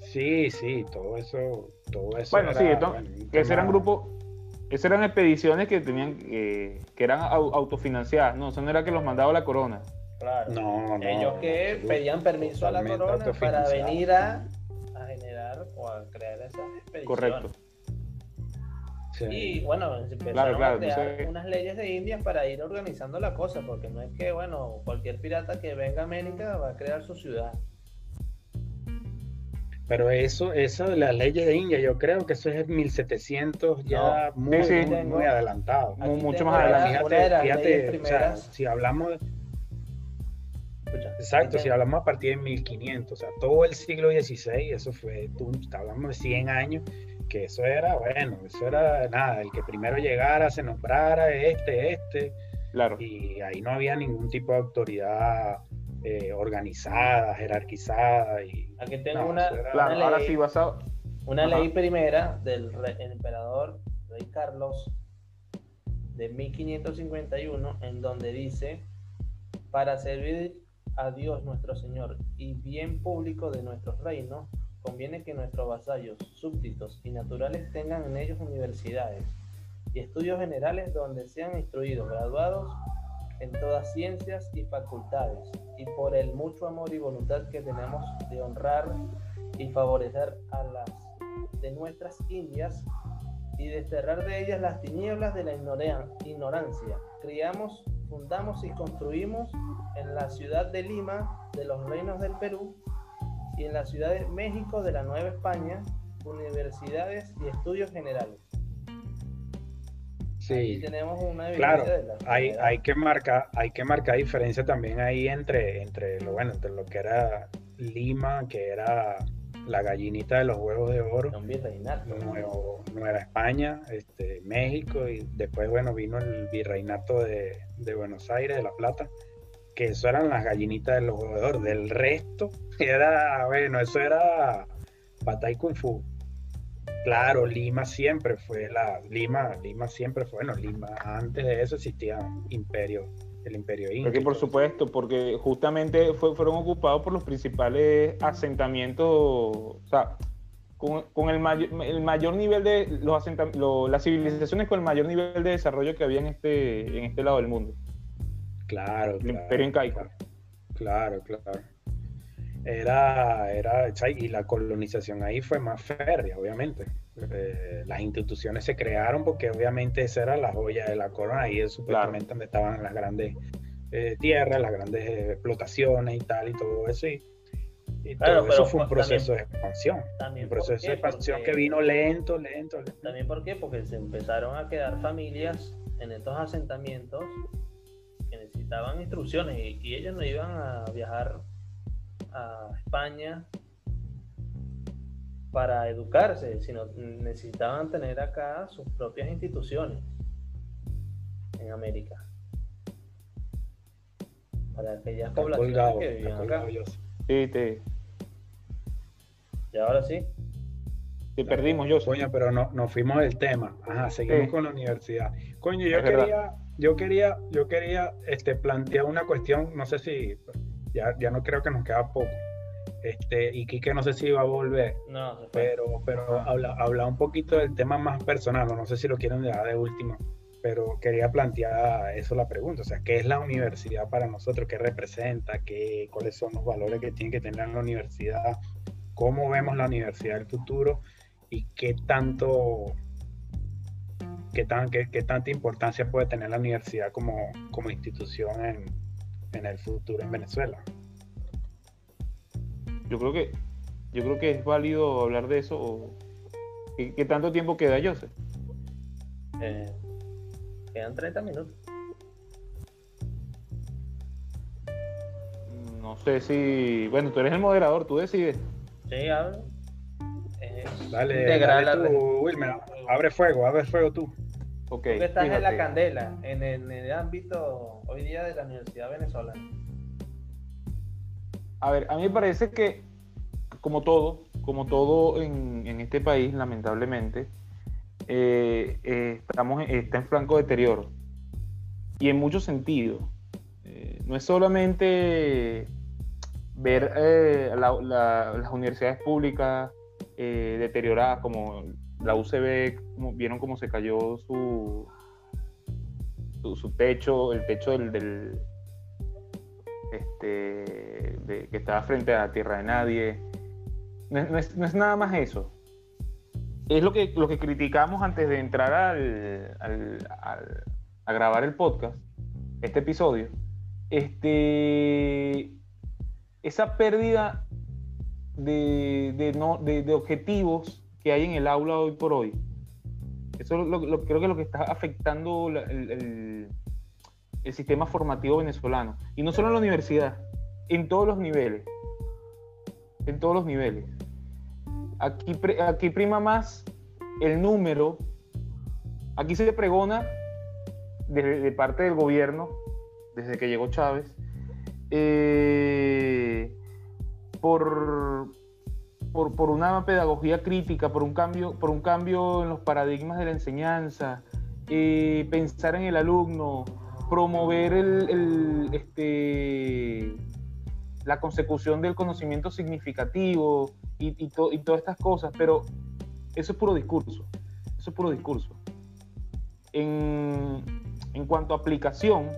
Sí, sí, todo eso, todo eso. Bueno, era, sí, entonces, bueno, que ese eran grupos, esas eran expediciones que tenían, eh, que eran au- autofinanciadas, no, eso no era que los mandaba la corona. Claro. No, no. Ellos no, que pedían permiso a la corona para venir a, a generar o a crear esas expediciones. Correcto. Sí. Y bueno, empezaron Claro, claro, a crear unas leyes de Indias para ir organizando la cosa, porque no es que, bueno, cualquier pirata que venga a América va a crear su ciudad. Pero eso, eso de las leyes de India, yo creo que eso es 1700 ya No, muy, sí, muy, muy adelantado. Aquí mucho más la- adelante. una de las Fíjate, fíjate, o sea, si hablamos, de- Escucha, exacto, si hablamos a partir de 1500, o sea, todo el siglo XVI, eso fue, tú, hablamos de 100 años, que eso era, bueno, eso era nada, el que primero llegara, se nombrara, este, este, Claro. y ahí no había ningún tipo de autoridad eh, organizada, jerarquizada, y Aquí tengo No, una, era- Claro, una ahora ley, sí basado. una Ajá. ley primera del re- el emperador Rey Carlos de 1551, en donde dice, para servir a Dios nuestro Señor y bien público de nuestros reinos, conviene que nuestros vasallos, súbditos y naturales tengan en ellos universidades y estudios generales donde sean instruidos, graduados en todas ciencias y facultades, y por el mucho amor y voluntad que tenemos de honrar y favorecer a las de nuestras Indias y desterrar de ellas las tinieblas de la ignorancia. Criamos, fundamos y construimos en la ciudad de Lima de los reinos del Perú y en la ciudad de México de la Nueva España universidades y estudios generales. Sí, tenemos una Claro, de la hay, hay que marcar, hay que marcar diferencia también ahí entre, entre lo bueno, entre lo que era Lima, que era la gallinita de los huevos de oro. Nuevo- Nueva España, este, México, y después bueno vino el virreinato de, de Buenos Aires, de La Plata, que eso eran las gallinitas de los oro. Del resto, era, bueno, eso era batalla kung fu. Claro, Lima siempre fue la, Lima, Lima siempre fue, bueno, Lima, antes de eso existía imperio, el imperio inca. Porque por supuesto, porque justamente fue- fueron ocupados por los principales asentamientos, o sea, con, con el, mayor, el mayor nivel de los asentam- lo- las civilizaciones con el mayor nivel de desarrollo que había en este, en este lado del mundo. Claro, El claro, imperio incaico. Claro, claro. claro. Era, era, y la colonización ahí fue más férrea, obviamente. Eh, las instituciones se crearon porque obviamente esa era la joya de la corona, ahí es supuestamente donde estaban las grandes eh, tierras, las grandes eh, explotaciones y tal y todo eso. Y, y Claro, todo eso fue un fue- proceso de expansión. También Un ¿por proceso qué? de expansión Porque- que vino lento, lento, lento. También por qué? Porque se empezaron a quedar familias en estos asentamientos que necesitaban instrucciones y, y ellos no iban a viajar a España para educarse, sino necesitaban tener acá sus propias instituciones en América. Para aquellas poblaciones colgado, que vivían acá. Sí, te, Y ahora sí, te perdimos, yo Coño, pero no, nos fuimos del tema. Ajá, seguimos Sí. con la universidad. Coño, yo Es verdad. quería, yo quería, yo quería este, plantear una cuestión, no sé si, ya, ya no creo que nos queda poco. Este, y Quique no sé si va a volver, no, pero, pero habla, habla un poquito del tema más personal, no sé si lo quieren dejar de último, pero quería plantear eso la pregunta, o sea, ¿qué es la universidad para nosotros? ¿Qué representa? ¿Qué, ¿Cuáles son los valores que tiene que tener la universidad? ¿Cómo vemos la universidad del futuro? ¿Y qué tanto, qué, tan, qué, qué tanta importancia puede tener la universidad como, como institución en, en el futuro en Venezuela? Yo creo que, yo creo que es válido hablar de eso. o- ¿Qué, qué tanto tiempo queda, Joseph? Eh, quedan 30 minutos. No sé si. Bueno, tú eres el moderador, tú decides. Sí, hablo. Es Dale, integral dale la- tú, Wilmer, abre fuego, abre fuego tú. Ok. Tú estás en la candela, en el, en el ámbito hoy día de la Universidad Venezolana. a ver, a mí me parece que, como todo, como todo en, en este país, lamentablemente, eh, eh, estamos, está en franco deterioro. Y en muchos sentidos. Eh, no es solamente ver las universidades públicas deterioradas, como la UCB, vieron cómo se cayó su, su, techo, el techo del, este, que estaba frente a tierra de nadie. No, es, nada más eso. Es lo que, lo que criticamos antes de entrar al, a grabar el podcast, este episodio. Este, esa pérdida de, no, de, objetivos que hay en el aula hoy por hoy. Eso creo que es lo que está afectando el, el sistema formativo venezolano. Y no solo en la universidad, en todos los niveles. En todos los niveles. Aquí, aquí prima más el número. Aquí se pregona de parte del gobierno, desde que llegó Chávez, eh, por, por, una pedagogía crítica, por un cambio, por un cambio en los paradigmas de la enseñanza, eh, pensar en el alumno, promover el, este, la consecución del conocimiento significativo y, y, y, todas estas cosas, pero eso es puro discurso, eso es puro discurso. En, en cuanto a aplicación,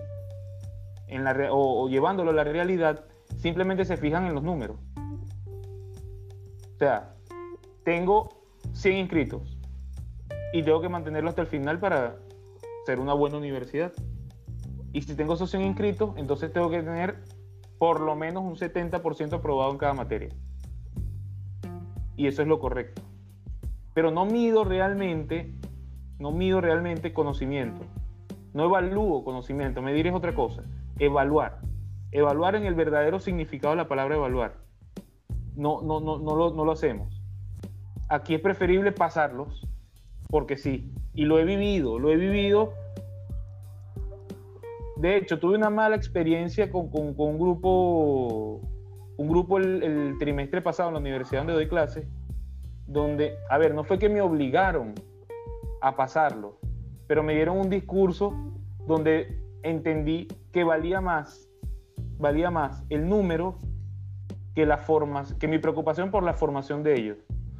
en la, o, llevándolo a la realidad, simplemente se fijan en los números. O sea, tengo 100 inscritos y tengo que mantenerlo hasta el final para ser una buena universidad. Y si tengo esos 100 inscritos, entonces tengo que tener por lo menos un 70% aprobado en cada materia. Y eso es lo correcto. Pero no mido realmente, no mido realmente conocimiento. No evalúo conocimiento, medir es otra cosa. Evaluar. Evaluar en el verdadero significado de la palabra evaluar. No, no, no, no, lo, no lo hacemos. Aquí es preferible pasarlos, porque sí. Y lo he vivido, lo he vivido de hecho, tuve una mala experiencia con, un grupo, un grupo el, trimestre pasado en la universidad donde doy clases, donde, a ver, no fue que me obligaron a pasarlo, pero me dieron un discurso donde entendí que valía más, valía más el número que la forma, que mi preocupación por la formación de ellos.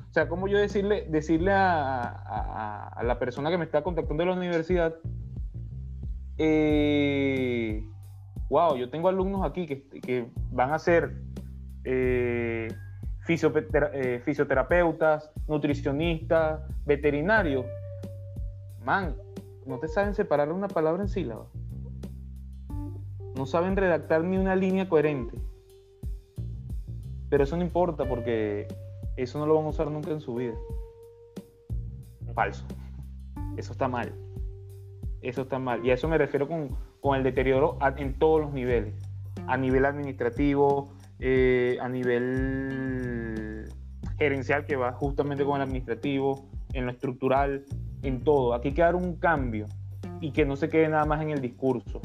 O sea, como yo decirle, decirle a, a la persona que me está contactando de la universidad, eh, wow, yo tengo alumnos aquí que, van a ser eh, eh, fisioterapeutas, nutricionistas, veterinarios. Man, no te saben separar una palabra en sílaba. No saben redactar ni una línea coherente. Pero eso no importa porque eso no lo van a usar nunca en su vida. Falso. Eso está mal. Eso está mal. Y a eso me refiero con, el deterioro en todos los niveles. A nivel administrativo, eh, a nivel gerencial que va justamente con el administrativo, en lo estructural, en todo. Aquí hay que dar un cambio y que no se quede nada más en el discurso.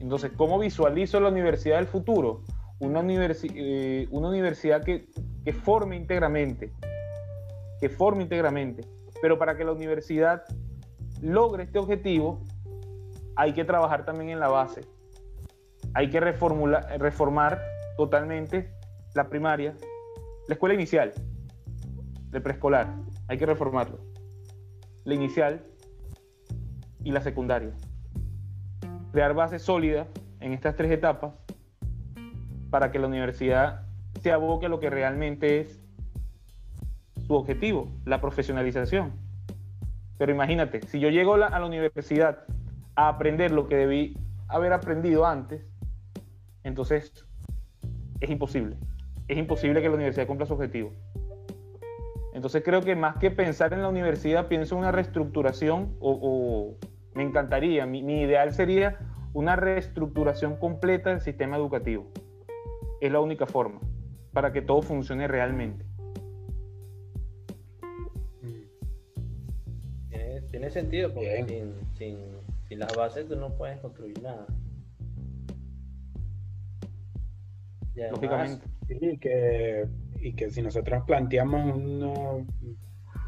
Entonces, ¿cómo visualizo la universidad del futuro? Una, eh, una universidad que, que forme íntegramente, que forme íntegramente, pero para que la universidad logre este objetivo, hay que trabajar también en la base. Hay que reformular, reformar totalmente la primaria, la escuela inicial, el preescolar, hay que reformarlo. La inicial y la secundaria. Crear bases sólidas en estas tres etapas para que la universidad se aboque a lo que realmente es su objetivo, la profesionalización pero imagínate, si yo llego a la universidad a aprender lo que debí haber aprendido antes, entonces es imposible. Es imposible que la universidad cumpla su objetivo. Entonces creo que más que pensar en la universidad, pienso en una reestructuración o, me encantaría, mi, mi, ideal sería una reestructuración completa del sistema educativo. Es la única forma para que todo funcione realmente. Tiene sentido porque sin, las bases tú no puedes construir nada. Y además, lógicamente. Sí, que, y que si nosotros planteamos uno-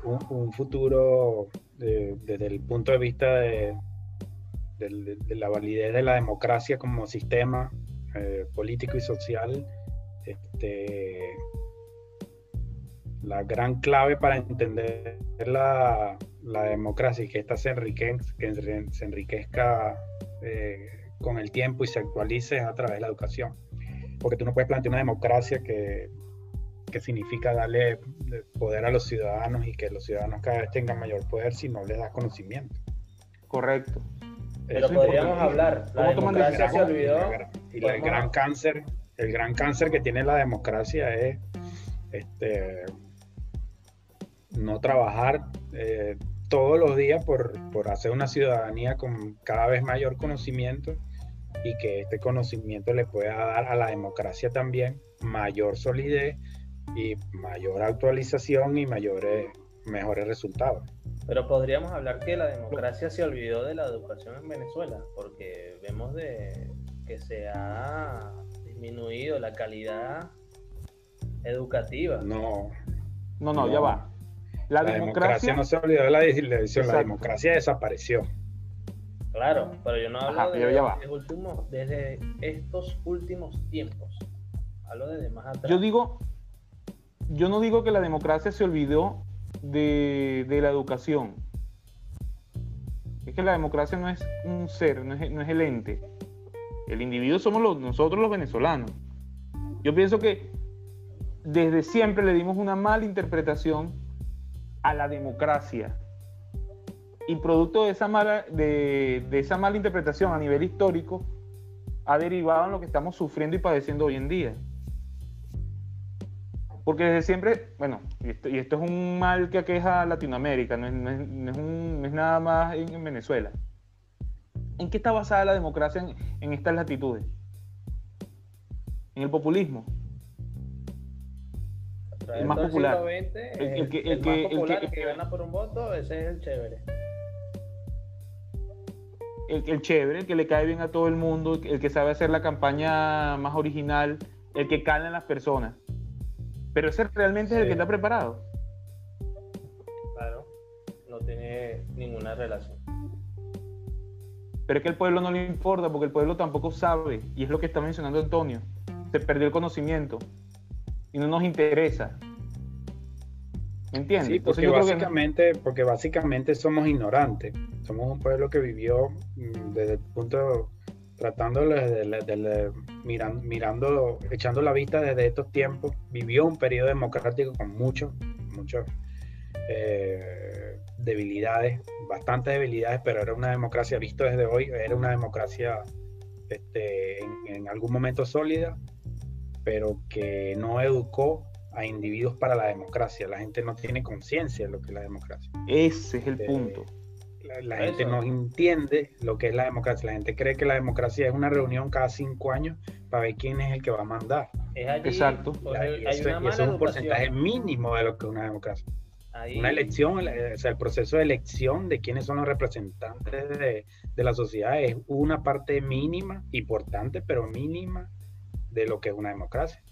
un, futuro de- desde el punto de vista de, la validez de la democracia como sistema eh, político y social, este, la gran clave para entender la, democracia y que ésta se enriquezca, eh, con el tiempo y se actualice a través de la educación. Porque tú no puedes plantear una democracia que, que significa darle poder a los ciudadanos y que los ciudadanos cada vez tengan mayor poder si no les das conocimiento. Correcto. Pero Eso podríamos hablar, la ¿Cómo toman democracia se olvidó. Y, la gran- y el Podemos- gran cáncer, el gran cáncer que tiene la democracia es este, no trabajar eh, todos los días por, por hacer una ciudadanía con cada vez mayor conocimiento y que este conocimiento le pueda dar a la democracia también mayor solidez y mayor actualización y mayores mejores resultados. Pero podríamos hablar que la democracia se olvidó de la educación en Venezuela, porque vemos de que se ha disminuido la calidad educativa. No, No, no, No. ya va. La, la, democracia, democracia no se olvidó de la elección, la democracia desapareció. Claro, pero yo no hablo Ajá, de ya va. desde, últimos- desde estos últimos tiempos. Hablo de más atrás. yo digo, yo no digo que la democracia se olvidó de, la educación. Es que la democracia no es un ser, no es, el ente. El individuo somos nosotros los venezolanos. Yo pienso que desde siempre le dimos una mala interpretación a la democracia. Y producto de esa mala, de esa mala interpretación a nivel histórico, ha derivado en lo que estamos sufriendo y padeciendo hoy en día. Porque desde siempre, bueno, y esto, y esto es un mal que aqueja a Latinoamérica, no es, no es- no es un- no es nada más en, en Venezuela. ¿En qué está basada la democracia en, en estas latitudes? En el populismo. El más popular. XX, El- el que- el que- más el que- popular el que que- gana por un voto, ese es el chévere. El, el chévere, el que le cae bien a todo el mundo, el que- el que sabe hacer la campaña más original, el que cala en las personas. Pero ese realmente es el que está preparado. Claro, no tiene ninguna relación. Pero es que al pueblo no le importa porque el pueblo tampoco sabe. Y es lo que está mencionando Antonio. Se perdió el conocimiento. Y no nos interesa. ¿Me entiendes? Sí, porque que- básicamente, porque básicamente somos ignorantes. Somos un pueblo que vivió mm, desde el punto, desde miran- mirando, echando la vista desde estos tiempos, vivió un periodo democrático con muchos, muchos eh, debilidades, bastantes debilidades, pero era una democracia, visto desde hoy, era una democracia este, en, en algún momento sólida, pero que no educó a individuos para la democracia. La gente no tiene conciencia de lo que es la democracia. Ese es el Eh, punto. La, la gente no entiende lo que es la democracia. La gente cree que la democracia es una reunión cada cinco años para ver quién es el que va a mandar. Es allí, Exacto. pues, Y hay eso, una y mala eso es un porcentaje mínimo de lo que es una democracia. Ahí- Una elección, o sea, el proceso de elección de quiénes son los representantes de, de la sociedad es una parte mínima, importante, pero mínima de lo que es una democracia.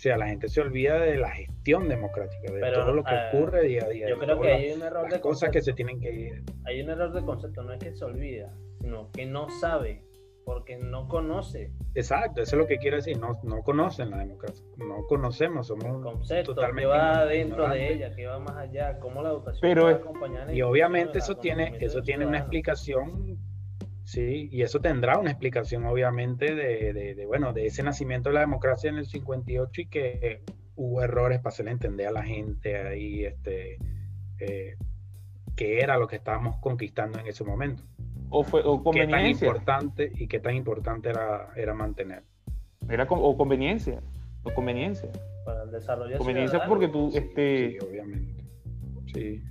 O sea, la gente se olvida de la gestión democrática, de Pero, todo lo que eh, ocurre día a día. Yo creo que las- hay un error las de cosas que concepto. se tienen que ir. Hay un error de concepto, no es que se olvida, sino que no sabe, porque no conoce Exacto, eso es lo que quiero decir. No, no conocen la democracia. No conocemos, somos concepto, totalmente que va dentro de ella, que va más allá, cómo la educación Pero puede es- acompañar Y obviamente eso tiene, eso tiene una explicación, sí, y eso tendrá una explicación obviamente de, de- de, bueno, de ese nacimiento de la democracia en el 58 y que hubo errores para hacerle entender a la gente ahí, este, eh, qué era lo que estábamos conquistando en ese momento. O, fue, o Qué tan conveniencia. importante y qué tan importante era, era mantener. Era con- o conveniencia. O conveniencia. para el desarrollo Conveniencia ciudadano. porque tú, Sí, este, sí, obviamente. Sí.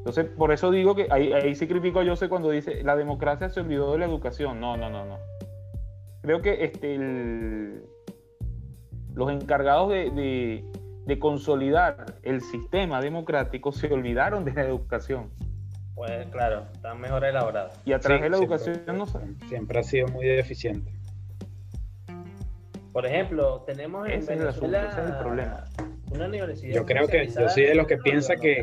Entonces, por eso digo que ahí, ahí sí critico a Jose cuando dice la democracia se olvidó de la educación. No, no, no, no. Creo que este, el- los encargados de, de- de consolidar el sistema democrático se olvidaron de la educación. Pues claro, está mejor elaborado. Y a través Sí, de la siempre- educación no sa- Siempre ha sido muy deficiente. Por ejemplo, tenemos en Ese es el asunto, Venezuela ese es el problema. una universidad. Yo creo que yo soy de los que piensa que-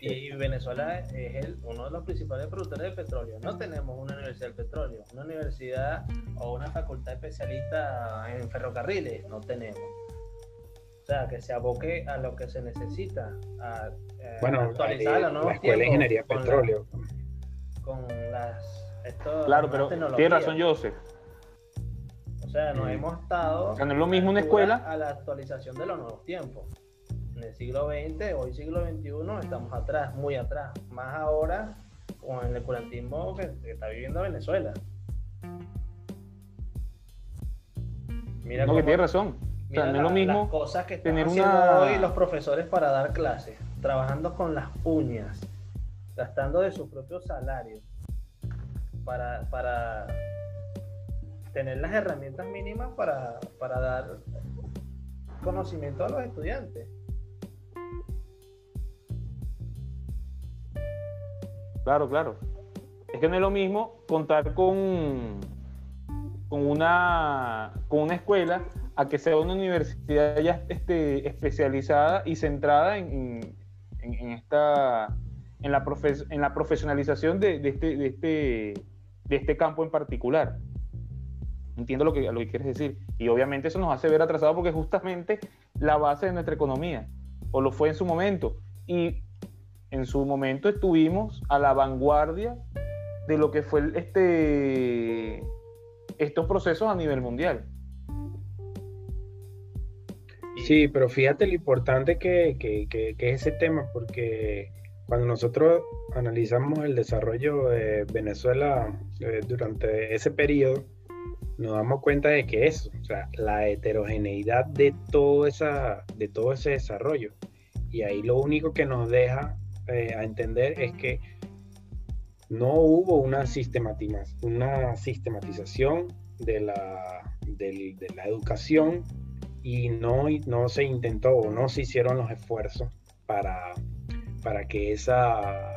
Y Venezuela es el, uno de los principales productores de petróleo. No tenemos una universidad del petróleo, una universidad o una facultad especialista en ferrocarriles, no tenemos. O sea, que se aboque a lo que se necesita, a eh, bueno, actualizar a los nuevos la escuela de tiempos ingeniería con la- petróleo. con las estos- Claro, pero tecnologías. tiene razón Joseph. O sea, nos Mm. hemos estado O sea, no es lo mismo una escuela. a la actualización de los nuevos tiempos. En el siglo XX, hoy siglo XXI, estamos atrás, muy atrás. Más ahora con el oscurantismo que, que está viviendo Venezuela. Mira No, que cómo- tiene razón. O sea, mira no es lo mismo las cosas que están tener haciendo una- hoy los profesores para dar clases, trabajando con las uñas, gastando de sus propios salarios para, para tener las herramientas mínimas para, para dar conocimiento a los estudiantes. Claro, claro. Es que no es lo mismo contar con, con, una, con una escuela a que sea una universidad ya este, especializada y centrada en, en- esta en la, profe- en la profesionalización de, de este, de, este, de este campo en particular. Entiendo lo que, lo que quieres decir. Y obviamente eso nos hace ver atrasados porque justamente la base de nuestra economía, o lo fue en su momento. Y en su momento estuvimos a la vanguardia de lo que fue este, estos procesos a nivel mundial. Sí, pero fíjate lo importante que, que- que- que es ese tema, porque cuando nosotros analizamos el desarrollo de Venezuela eh, durante ese periodo, nos damos cuenta de que eso, o sea, la heterogeneidad de todo, esa, de todo ese desarrollo. Y ahí lo único que nos deja eh, a entender es que no hubo una, una sistematización de la, de la educación y no, no se intentó o no se hicieron los esfuerzos para, para que esa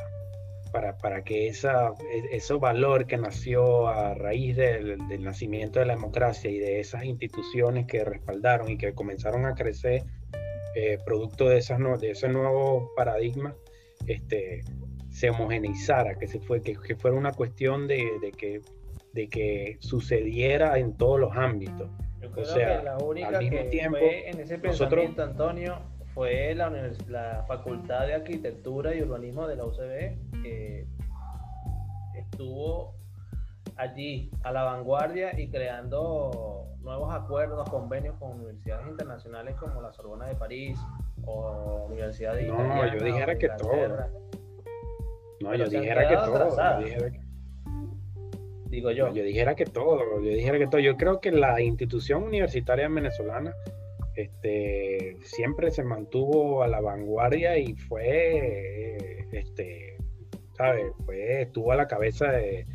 para, para que esa, e- ese valor que nació a raíz del, del nacimiento de la democracia y de esas instituciones que respaldaron y que comenzaron a crecer eh, producto de, esas, de ese nuevo paradigma, este, se homogeneizara, que, se fue, que, que fuera una cuestión de, de que, de que sucediera en todos los ámbitos. Yo creo sea, que la única al mismo que tiempo, fue en ese nosotros- pensamiento, Antonio, fue la, la Facultad de Arquitectura y Urbanismo de la UCB, que estuvo allí a la vanguardia y creando nuevos acuerdos, convenios con universidades internacionales como la Sorbona de París o Universidad de No, Italiana yo dijera que Inglaterra. No, Pero yo dijera que todo. atrasadas. Yo dijera que, Digo yo. yo dijera que todo. Yo dijera que todo. Yo creo que la institución universitaria venezolana este, siempre se mantuvo a la vanguardia y fue, este, ¿sabes? Fue, estuvo a la cabeza de,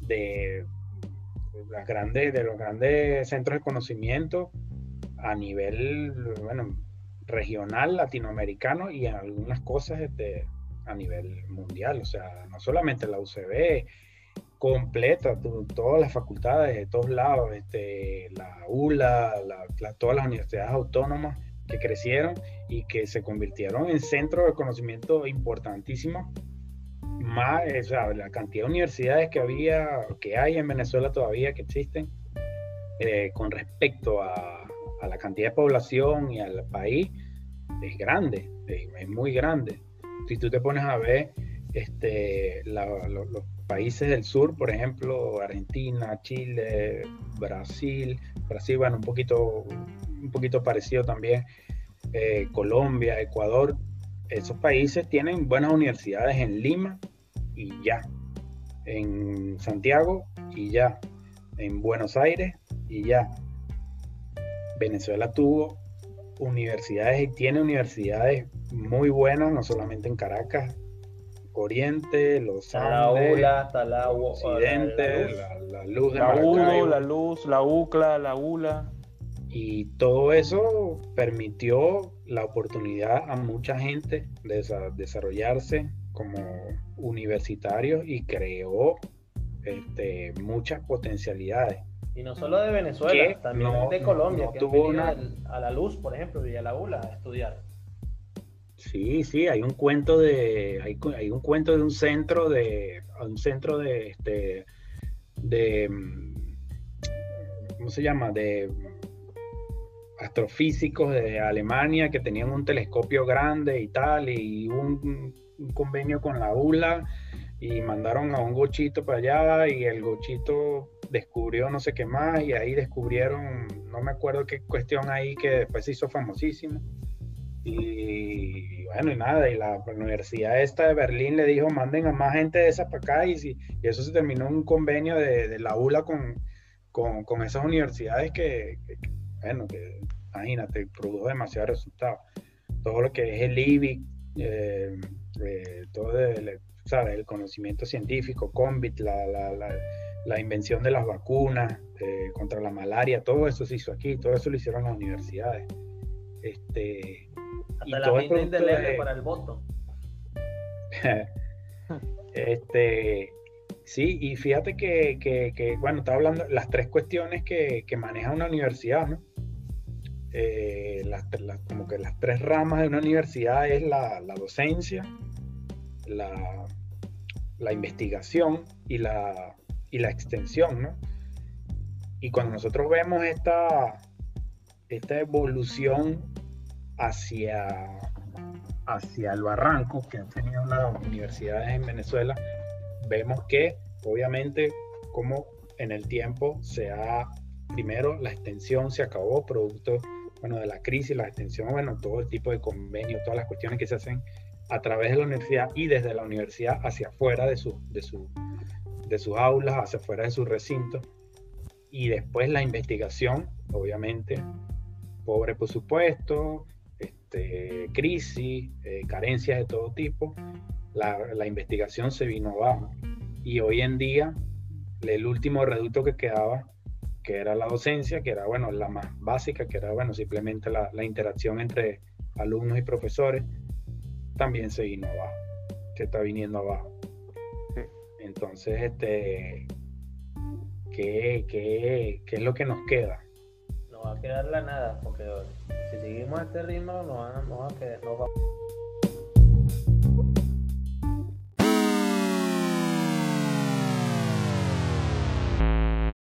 de, las grandes, de los grandes centros de conocimiento a nivel, bueno, regional, latinoamericano y en algunas cosas este, a nivel mundial. O sea, no solamente la UCB, completa, todas las facultades de todos lados, este, la ULA, la- la- todas las universidades autónomas que crecieron y que se convirtieron en centros de conocimiento importantísimos. Más, o sea, la cantidad de universidades que había, que hay en Venezuela todavía que existen, eh, con respecto a, a la cantidad de población y al país, es grande, es, muy grande. Si tú te pones a ver este, los países del sur, por ejemplo, Argentina, Chile, Brasil, Brasil, bueno, un poquito, un poquito parecido también, eh, Colombia, Ecuador, esos países tienen buenas universidades en Lima y ya, en Santiago y ya, en Buenos Aires y ya. Venezuela tuvo universidades y tiene universidades muy buenas, no solamente en Caracas, Oriente, Los la Andes, ULA, la U- Occidente, la- la luz. la, la luz de La Maracaibo. La luz, la UCLA, la ULA. Y todo eso permitió la oportunidad a mucha gente de desa- desarrollarse como universitarios y creó este, muchas potencialidades. Y no solo de Venezuela, también no- de Colombia, no que tuvo una- al- a la luz, por ejemplo, y a la ULA a estudiar. Sí, sí, hay un cuento de, hay, un cuento de un centro de, un centro de, este, de, mm, ¿cómo se llama? De astrofísicos de Alemania que tenían un telescopio grande y tal, y un, un convenio con la ULA y mandaron a un gochito para allá y el gochito descubrió no sé qué más y ahí descubrieron, no me acuerdo qué cuestión ahí que después se hizo famosísimo. Y bueno, y nada, y la, universidad esta de Berlín le dijo, manden a más gente de esas para acá, y, y eso se terminó un convenio de, de la ULA con, con, con esas universidades que, bueno, que imagínate, produjo demasiados resultados. Todo lo que es el IBIC, eh, eh, todo el, ¿sabes? el conocimiento científico, CONVIT, la, la, la, la invención de las vacunas eh, contra la malaria, todo eso se hizo aquí, todo eso lo hicieron las universidades. Este, Y Hasta la todo es de- para el voto. este, sí, y fíjate que, que- que, bueno, estaba hablando las tres cuestiones que, que maneja una universidad, ¿no? Eh, las- como que las tres ramas de una universidad es la, la docencia, la, investigación y la, y la extensión, ¿no? Y cuando nosotros vemos esta, esta evolución hacia hacia el barranco que han tenido las universidades en Venezuela, vemos que obviamente como en el tiempo se ha, primero la extensión se acabó, producto bueno, de la crisis, la extensión, bueno, todo el tipo de convenios, todas las cuestiones que se hacen a través de la universidad y desde la universidad hacia afuera de, su, de, su, de sus aulas, hacia afuera de su recinto. Y después la investigación, obviamente, pobre presupuesto, este, crisis, eh, carencias de todo tipo, la, la investigación se vino abajo. Y hoy en día, el último reducto que quedaba, que era la docencia, que era, bueno, la más básica, que era, bueno, simplemente la, la interacción entre alumnos y profesores, también se vino abajo, se está viniendo abajo. Entonces, este, ¿qué, qué, qué es lo que nos queda? No va a quedar la nada, porque si seguimos a este ritmo, no va, no va a quedar. no va-